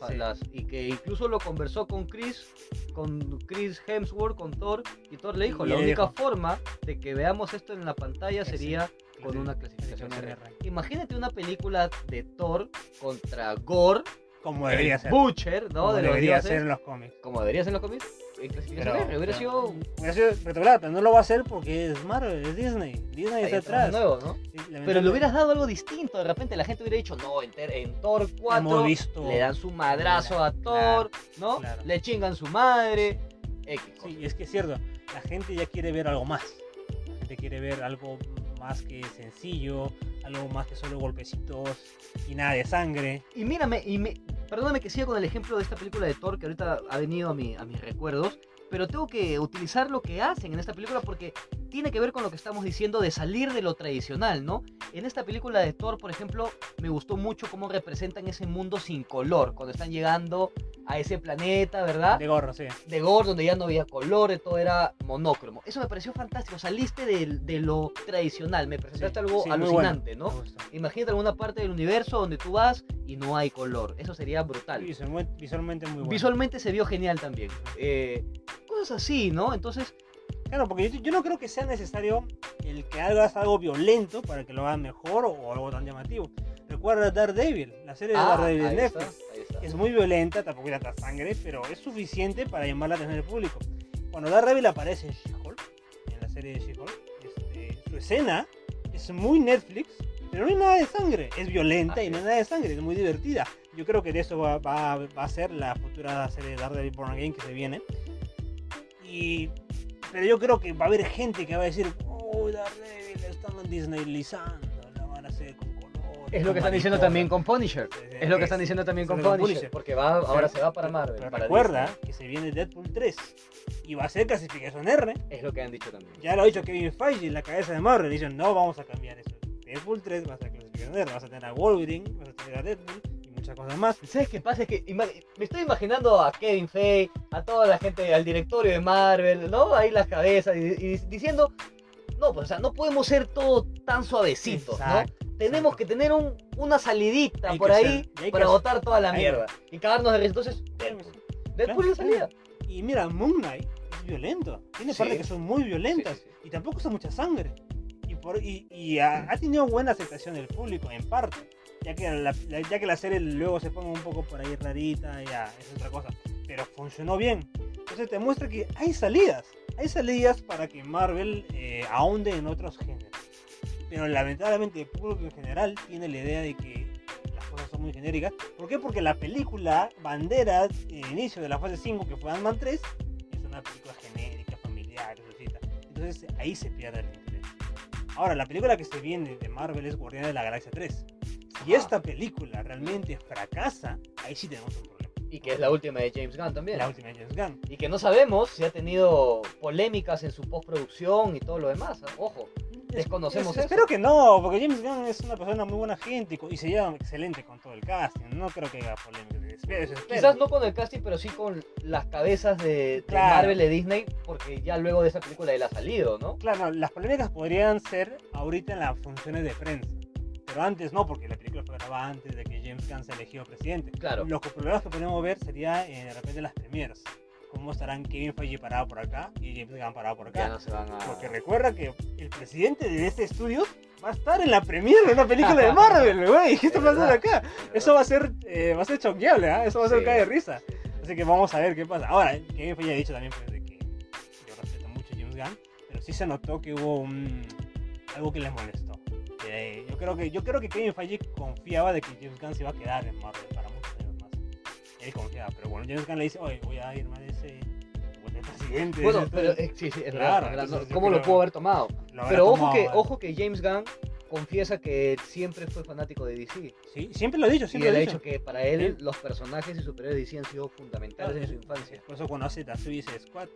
y que incluso lo conversó con Chris, con Chris Hemsworth, con Thor, y Thor le dijo, la única forma de que veamos esto en la pantalla sería con una clasificación R. Imagínate una película de Thor contra Gore. Como debería ser. Butcher, ¿no? Como debería ser en los cómics. Como debería ser en los cómics. Clasificación R. Hubiera sido. Hubiera sido pero no lo va a hacer porque es Marvel, es Disney. Disney está atrás. Nuevo, ¿no? pero le hubieras dado algo distinto. De repente la gente hubiera dicho, no, en, en Thor 4 le dan su madrazo a Thor, ¿no? Le chingan su madre. X. Sí, es que es cierto. La gente ya quiere ver algo más. La gente quiere ver algo más que sencillo, algo más que solo golpecitos y nada de sangre. Y mírame, y me, perdóname que siga con el ejemplo de esta película de Thor que ahorita ha venido a, mi, a mis recuerdos, pero tengo que utilizar lo que hacen en esta película porque tiene que ver con lo que estamos diciendo de salir de lo tradicional, ¿no? En esta película de Thor, por ejemplo, me gustó mucho cómo representan ese mundo sin color, cuando están llegando a ese planeta, ¿verdad? De gorro, sí. De gorro, donde ya no había colores, todo era monócromo. Eso me pareció fantástico, saliste de, lo tradicional, me presentaste algo alucinante, ¿no? Imagínate alguna parte del universo donde tú vas y no hay color, eso sería brutal. visualmente muy bueno. Visualmente se vio genial también. Eh, cosas así, ¿no? Entonces Claro, porque yo, no creo que sea necesario el que hagas algo violento para que lo hagas mejor o, algo tan llamativo. Recuerda Daredevil, la serie de ah, Daredevil de Netflix. Es muy violenta, tampoco hay tanta sangre, pero es suficiente para llamar la atención del público. Cuando Daredevil aparece en She-Hulk, en la serie de She-Hulk, este, su escena es muy Netflix, pero no hay nada de sangre. Es violenta y no hay nada de sangre, es muy divertida. Yo creo que de eso va, va, va a ser la futura serie de Daredevil Born Again que se viene. Y pero yo creo que va a haber gente que va a decir, oh, Daredevil están disneylizando, la van a hacer con color. Es lo que están diciendo también con Punisher. Es, lo que están diciendo también con Punisher, Porque va, ahora se va para Marvel. Pero recuerda que se viene Deadpool 3 y va a ser clasificación R. Es lo que han dicho también. Ya lo ha dicho Kevin Feige en la cabeza de Marvel. Dicen, no vamos a cambiar eso. Deadpool 3 va a ser clasificación R. Vas a tener a Wolverine, vas a tener a Deadpool muchas cosas más. ¿Sabes qué pasa? Es que me estoy imaginando a Kevin Feige, a toda la gente, al directorio de Marvel, ¿no? Ahí las cabezas y, diciendo, no, pues o sea, no podemos ser todo tan suavecitos, ¿no? Tenemos que tener un, una salidita por ahí para botar toda la mierda y cagarnos de risa. Entonces, Deadpool salida. Y mira, Moon Knight es violento. Tiene partes que son muy violentas y tampoco usa mucha sangre. Y, por, y, ha, ha, tenido buena aceptación del público, en parte ya que la, ya que la serie luego se ponga un poco por ahí rarita, ya es otra cosa. Pero funcionó bien. Entonces te muestra que hay salidas. Hay salidas para que Marvel eh, ahonde en otros géneros. Pero lamentablemente el público en general tiene la idea de que las cosas son muy genéricas. ¿Por qué? Porque la película bandera de inicio de la fase 5, que fue Ant-Man 3, es una película genérica, familiar, Entonces ahí se pierde el interés. Ahora, la película que se viene de Marvel es Guardián de la Galaxia 3 si esta película realmente fracasa, ahí sí tenemos un problema. Y que es la última de James Gunn también. La última de James Gunn. Y que no sabemos si ha tenido polémicas en su postproducción y todo lo demás. ¿eh? Ojo, desconocemos eso. Espero que no, porque James Gunn es una persona muy buena gente y, se lleva excelente con todo el casting. No creo que haya polémicas. Quizás no con el casting, pero sí con las cabezas de, Marvel de Disney, porque ya luego de esa película él ha salido, ¿no? Claro, las polémicas podrían ser ahorita en las funciones de prensa pero antes no, porque la película fue grabada antes de que James Gunn se elegido presidente. Claro. Los problemas que podemos ver sería eh, de repente las premieras. Cómo estarán Kevin Feige parado por acá y James Gunn parado por acá. Ya no se van a... Porque recuerda que el presidente de este estudio va a estar en la premiere de una película de Marvel, güey. ¿Qué está pasando acá? Eso va a ser, eh, va a ser choqueable, ¿eh? Eso va a ser cae de risa. Así que vamos a ver qué pasa. Ahora, Kevin Feige ha dicho también pues, de que yo respeto mucho a James Gunn, pero sí se notó que hubo un, algo que les molestó yo creo que yo creo que Kevin Feige confiaba de que James Gunn se iba a quedar en Marvel para muchos años más. Él confiaba, pero bueno, James Gunn le dice, oye, voy a irme de ese presidente. Bueno, pero eh, sí, sí, es verdad. ¿Cómo lo pudo haber tomado? pero ojo que, ojo que James Gunn confiesa que siempre fue fanático de DC. Sí, siempre lo ha dicho, siempre y lo ha dicho. que para él los personajes y superhéroes de DC han sido fundamentales en su infancia. Por eso cuando hace The Suicide Squad,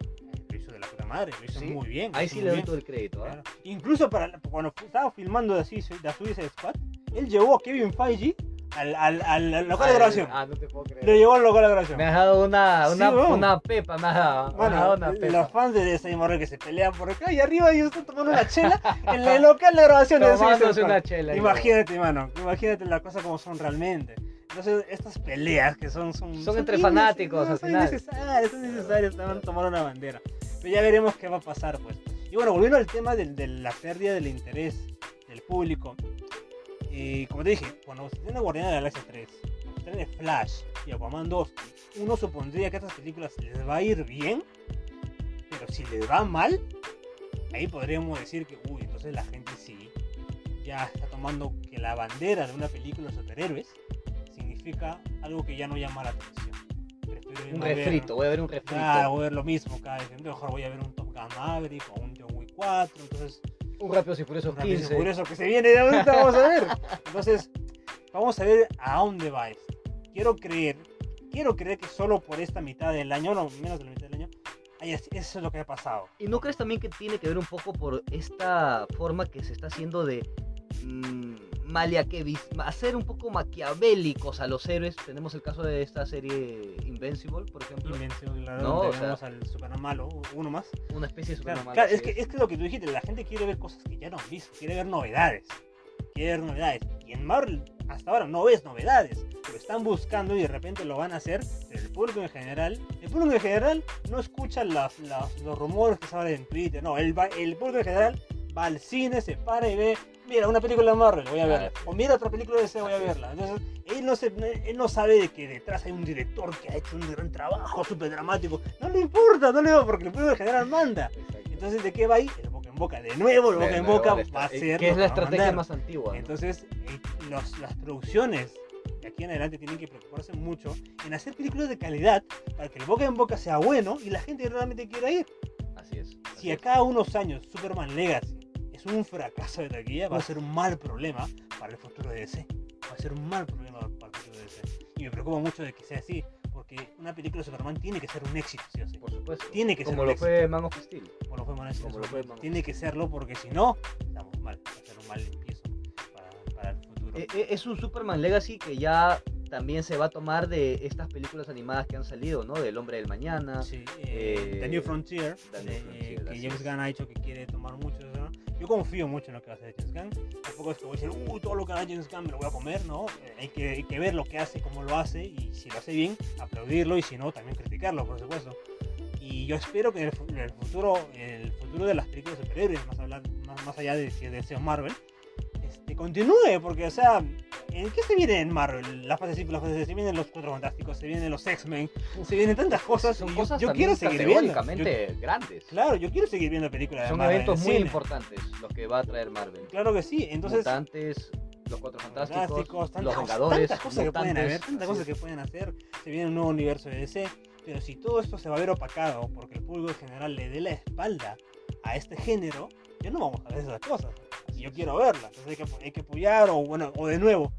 de la puta madre, lo hizo muy bien. Ahí sí le doy todo el crédito. ¿eh? Incluso para, cuando estaba filmando de Suicide Squad, él llevó a Kevin Feige al, al, al, local de grabación. Ah, no te puedo creer. Lo llevó al local de grabación. Me has dado una, una, una pepa, me has dado. Bueno, una pepa. los fans de ese Morrel que se pelean por acá y arriba ellos están tomando una chela en el local de grabación. Tomándose una chela. Imagínate, mano, imagínate las cosas como son realmente. Entonces, estas peleas que son... Son, son, entre fanáticos, al final. Son necesarias, son necesarias, tomar una bandera. Ya veremos qué va a pasar, pues. Y bueno, volviendo al tema de, la pérdida del interés de el público. Y como te dije, cuando se tiene Guardián de la Galaxia 3, cuando se tiene Flash y Aquaman 2, uno supondría que estas películas les va a ir bien, pero si les va mal, ahí podríamos decir que, uy, entonces la gente sí ya está tomando que la bandera de una película de superhéroes significa algo que ya no llama la atención. Un refrito, voy a ver un refrito. Claro, voy a ver lo mismo cada vez. Mejor voy a ver un Top Gun Maverick o un John Wick 4. Entonces, un Rápido y Furioso 15. Un Furioso que se viene de ahorita, vamos a ver. Entonces, vamos a ver a dónde va esto. Quiero creer, quiero creer que solo por esta mitad del año, no, menos de la mitad del año, eso es lo que ha pasado. ¿Y no crees también que tiene que ver un poco por esta forma que se está haciendo de mmm, hacer un poco maquiavélicos a los héroes? Tenemos el caso de esta serie Invincible, por ejemplo. Invincible, claro, no, tenemos al Superman malo, uno más. Una especie de Superman malo. es, que, es que lo que tú dijiste, la gente quiere ver cosas que ya no han visto, quiere ver novedades. Quiere ver novedades. Y en Marvel hasta ahora no ves novedades. Lo están buscando y de repente lo van a hacer. Pero el público en general, el público en general no escucha los rumores que salen en Twitter. No, el, el público en general va al cine, se para y ve, mira, una película de Marvel, voy a verla. O mira otra película de DC, voy a verla. Entonces, él no, se, él no sabe de que detrás hay un director que ha hecho un gran trabajo súper dramático. No le importa, no le va porque el en general manda. Entonces, ¿de qué va ahí? El boca en boca. De nuevo, el boca en boca va a ser. Que es la estrategia más antigua. Entonces, eh, las producciones de aquí en adelante tienen que preocuparse mucho en hacer películas de calidad para que el boca en boca sea bueno y la gente realmente quiera ir. Así es. si a cada unos años Superman Legacy un fracaso de taquilla, va a ser un mal problema para el futuro de DC. Va a ser un mal problema para el futuro de DC. Y me preocupa mucho de que sea así, porque una película de Superman tiene que ser un éxito, ¿sí o sí? Por supuesto. Tiene que Como ser lo fue Man of Steel. Como lo fue Man of Steel. Tiene que serlo porque si no, estamos mal. Va a ser un mal empiezo para, para el futuro. E, e, es un Superman Legacy que ya también se va a tomar de estas películas animadas que han salido, ¿no? Del Hombre del Mañana. Sí, eh, The New Frontier, eh, que James Gunn ha dicho que quiere tomar mucho eso, Yo confío mucho en lo que va a hacer James Gunn. Tampoco es que voy a decir, uh, todo lo que haga James Gunn me lo voy a comer, ¿no? Eh, hay, que, ver lo que hace, cómo lo hace, y si lo hace bien, aplaudirlo, y si no, también criticarlo, por supuesto. Y yo espero que en el, futuro, el futuro de las películas superhéroes, más, hablar, más, allá de, de, de Marvel, este, continúe, porque, o sea, ¿en qué se viene en Marvel? La fase 5, la fase 6, se vienen los Cuatro Fantásticos, se vienen los X-Men, se vienen tantas cosas. Son cosas yo, quiero seguir viendo. grandes. Claro, yo quiero seguir viendo películas de Son Marvel. Son eventos muy importantes los que va a traer Marvel. Claro que sí, entonces. Mutantes, los Cuatro Fantásticos, los Vengadores. Tantas cosas que pueden haber, tantas cosas que pueden hacer. Se viene un nuevo universo de DC. Pero si todo esto se va a ver opacado porque el público en general le dé la espalda a este género, ya no vamos a ver esas cosas yo quiero verla. Entonces hay que, apoyar o bueno, o de nuevo,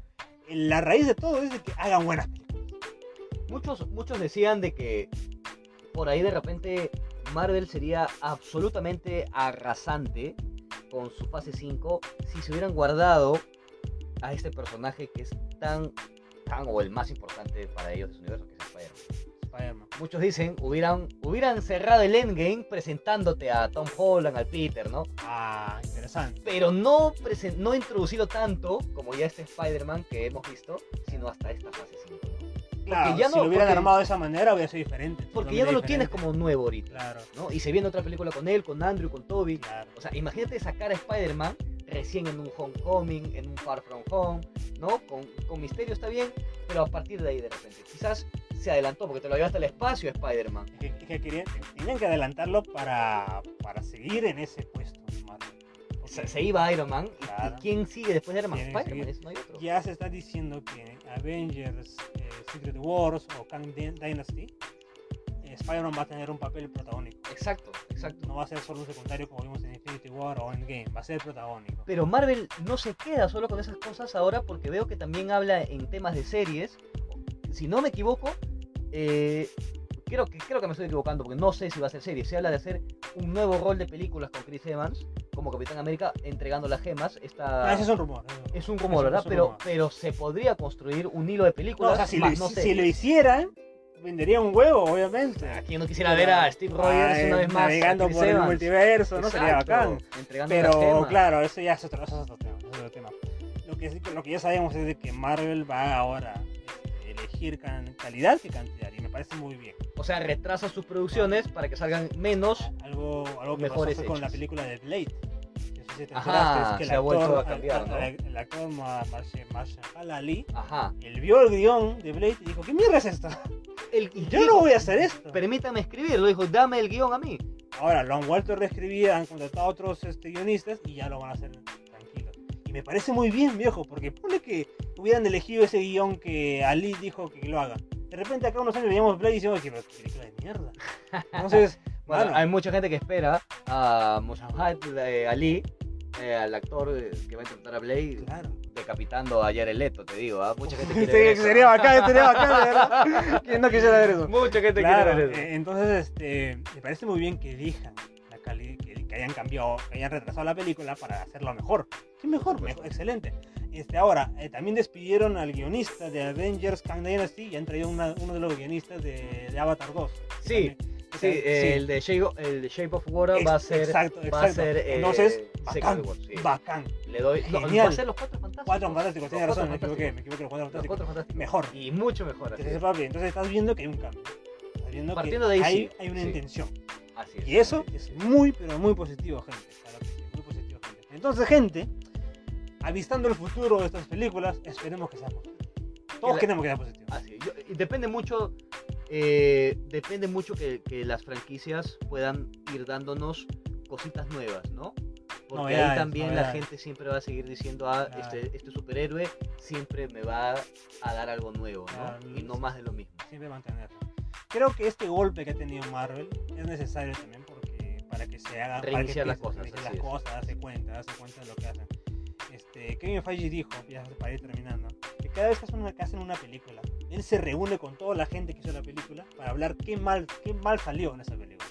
la raíz de todo es de que hagan buenas películas. Muchos, muchos decían de que por ahí de repente Marvel sería absolutamente arrasante con su fase 5 si se hubieran guardado a este personaje que es tan, tan o el más importante para ellos de universo, que es Spider-Man. Muchos dicen, hubieran, hubieran cerrado el endgame presentándote a Tom Holland, al Peter, ¿no? Ah, interesante. Pero no, no introducido tanto como ya este Spider-Man que hemos visto, sino hasta esta fase 5. Claro, ya no, si lo hubieran armado de esa manera hubiera sido diferente. Porque ya no lo tienes como nuevo ahorita. Claro. ¿no? Y se viene otra película con él, con Andrew, con Toby. Claro. O sea, imagínate sacar a Spider-Man recién en un Homecoming, en un Far From Home, ¿no? Con, con Misterio está bien, pero a partir de ahí de repente. Quizás se adelantó porque te lo llevaste al espacio Spider-Man. Que, que querían, tenían que adelantarlo para, para seguir en ese puesto. Se, se, iba Iron Man. ¿Y quién sigue después de Iron Man? Spider-Man, no hay otro. Ya se está diciendo que Avengers eh, Secret Wars o Kang Dynasty eh, Spider-Man va a tener un papel protagónico. Exacto, exacto. No va a ser solo un secundario como vimos en Infinity War o Endgame, va a ser protagónico. Pero Marvel no se queda solo con esas cosas ahora porque veo que también habla en temas de series. Si no me equivoco, eh, creo, que, creo que me estoy equivocando porque no sé si va a ser serie. Se habla de hacer un nuevo rol de películas con Chris Evans como Capitán América entregando las gemas. Esta... Ah, ese es un rumor. Es un rumor, ¿verdad? pero, pero se podría construir un hilo de películas. si, lo, si lo hicieran, vendería un huevo, obviamente. Aquí no quisiera ver a Steve Rogers una vez más. Navegando por el multiverso, ¿no? Sería bacán. Pero claro, eso ya es otro, eso es otro tema. es otro tema. Lo, que, lo que ya sabemos es de que Marvel va ahora calidad que cantidad y me parece muy bien. O sea, retrasa sus producciones para que salgan menos, algo, algo que mejores pasó con la película de Blade. si te Ajá, que el se ha vuelto actor, a cambiar, ¿no? el, el actor Ma- Marsh- Marshall Ali, Ajá. él vio el guion de Blade y dijo, ¿qué mierda es esto? El, Yo no voy a hacer esto. Permítame escribirlo, dijo, dame el guion a mí. Ahora lo han vuelto a reescribir, han contratado a otros este, guionistas y ya lo van a hacer. Y me parece muy bien, viejo, porque pone que hubieran elegido ese guion que Ali dijo que lo haga. De repente acá unos años veíamos Blade y decíamos, "Oye, pero qué película de mierda. Entonces, Bueno, hay mucha gente que espera a Mohamed eh, Ali, eh, al actor eh, que va a interpretar a Blade, claro. decapitando a Jared Leto, te digo. Mucha gente Sí, quiere ver eso. sería bacán, sería bacán, de verdad. ¿Quién no quisiera ver eso? Mucha gente Claro, quiere ver eso. eh, entonces este, me parece muy bien que elijan la calidad, que, hayan cambiado, que hayan retrasado la película para hacerlo mejor. Sí, mejor, mejor, excelente. Este, ahora, eh, también despidieron al guionista de Avengers Kang Dynasty y han traído una- uno de los guionistas de, de Avatar 2. que Sí, también- Sí, también- el, de Shape of, el de Shape of Water Ex- va a ser. exacto, va a exacto. ser, eh, Entonces, bacán, Wars, sí. bacán. Le doy. no, va a ser los cuatro fantásticos. Cuatro fantásticos, Los tienes razón, me equivoqué, me equivoqué, los cuatro Los fantásticos. cuatro fantásticos. Mejor. Y mucho mejor. Así, Entonces, es. papi, entonces estás viendo que hay un cambio. Estás viendo Partiendo que de ahí, hay, sí, hay una intención. Así es, Y eso es muy, pero muy positivo, gente. Muy positivo, gente. Entonces, gente, avistando el futuro de estas películas, esperemos que sea positivo. Todos la- queremos que sea positivo. Así es. Yo- y depende mucho. eh, depende mucho que, que las franquicias puedan ir dándonos cositas nuevas, ¿no? Porque Novedades, ahí también la gente siempre va a seguir diciendo, ah, Claro. este, este superhéroe siempre me va a dar algo nuevo, ¿no? Claro, y no más de lo mismo. Siempre mantenerlo. Creo que este golpe que ha tenido Marvel es necesario también porque para que se haga Reiniciar las cosas, reiniciar las cosas, darse cuenta, darse cuenta de lo que hacen. Este, Kevin Feige dijo, ya para ir terminando, que cada vez que hacen una, que hacen una película, él se reúne con toda la gente que hizo la película para hablar qué mal, qué mal salió en esa película.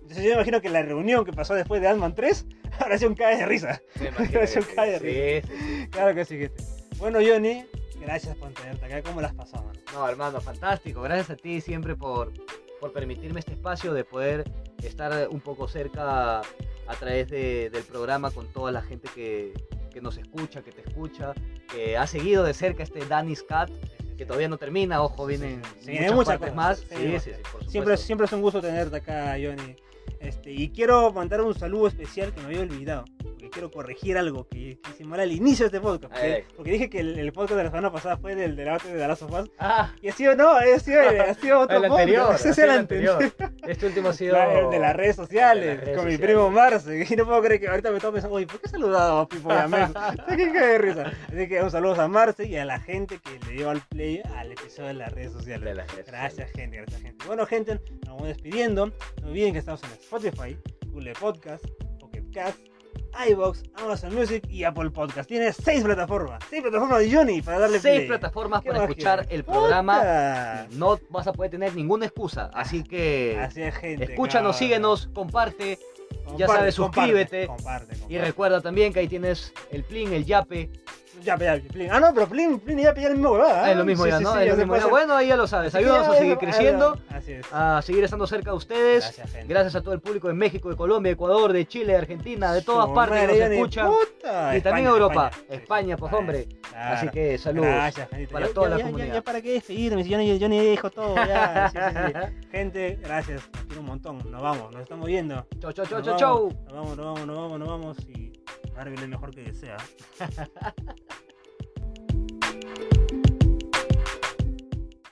Entonces yo me imagino que la reunión que pasó después de Ant-Man 3 habrá sido un cae de risa. Eso que sí. cae de Sí, sí, sí. Claro que sí, gente. Bueno, Johnny, gracias por tenerte acá. ¿Cómo las mano? No, hermano, fantástico. Gracias a ti siempre por, por permitirme este espacio de poder estar un poco cerca a través de- del programa con toda la gente que, que nos escucha, que te escucha, que ha seguido de cerca este Danny's Cat, que todavía no termina. Ojo, vienen Sí, muchas, partes cosas, más. sí, Sí, por Siempre, siempre es un gusto tenerte acá, Johnny. Este, y quiero mandar un saludo especial que me había olvidado. Porque quiero corregir algo que, hice mal al inicio de este podcast. Porque, Ay, ay. porque dije que el, el podcast de la semana pasada fue del debate de of Us. Ah, Y ha sido, no, ha sido, ha sido otro el anterior. podcast. Ese el el anterior. anterior. Este último ha sido. El de las redes sociales, las con mi sociales. primo Marce. Y no puedo creer que ahorita me estaba pensando, oye, ¿por qué he saludado a Pipo y a? ¿Qué de risa? Así que un saludo a Marce y a la gente que le dio al play al episodio de las redes sociales. De las redes Gracias, gente, gracias, gente. Bueno, gente, nos vamos despidiendo. No olviden que estamos en Spotify, Google Podcast, Pocket Cast, iBox, Amazon Music y Apple Podcast. Tiene seis plataformas. Seis plataformas de Johnny para darle Seis play. plataformas ¿Qué para escuchar el programa. ¡Puta! No vas a poder tener ninguna excusa. Así que Así es, gente. escúchanos, cabrón. síguenos, comparte. Comparte, ya sabes, comparte, suscríbete. Comparte, Y recuerda también que ahí tienes el plin, el yape. Ya, ya, Plin. Ah, no, pero Plin, Plin ya pilla el mismo huevada. Es lo mismo Sí, ya, sí, ¿no? sí, es ya lo mismo ya. Bueno, ahí ya lo sabes. Ayúdanos ya, a seguir creciendo, Así es. a seguir estando cerca de ustedes. Gracias, gente. Gracias a todo el público de México, de Colombia, de Ecuador, de Chile, de Argentina, de todas Su partes que nos escuchan. puta. Y también España, Europa. España. Pues hombre. claro. Así que saludos. Gracias, gente. para Ya- toda ya- la ya- comunidad. Ya, para qué despedirme, si Johnny, Johnny dijo todo. Ya. Sí, sí, sí. Gente, gracias. Quiero un montón. Nos vamos, nos estamos viendo. Chau, chau, chau, Nos chau, chau. Nos vamos, nos vamos, nos vamos, nos vamos. Y Marvel es mejor que desea.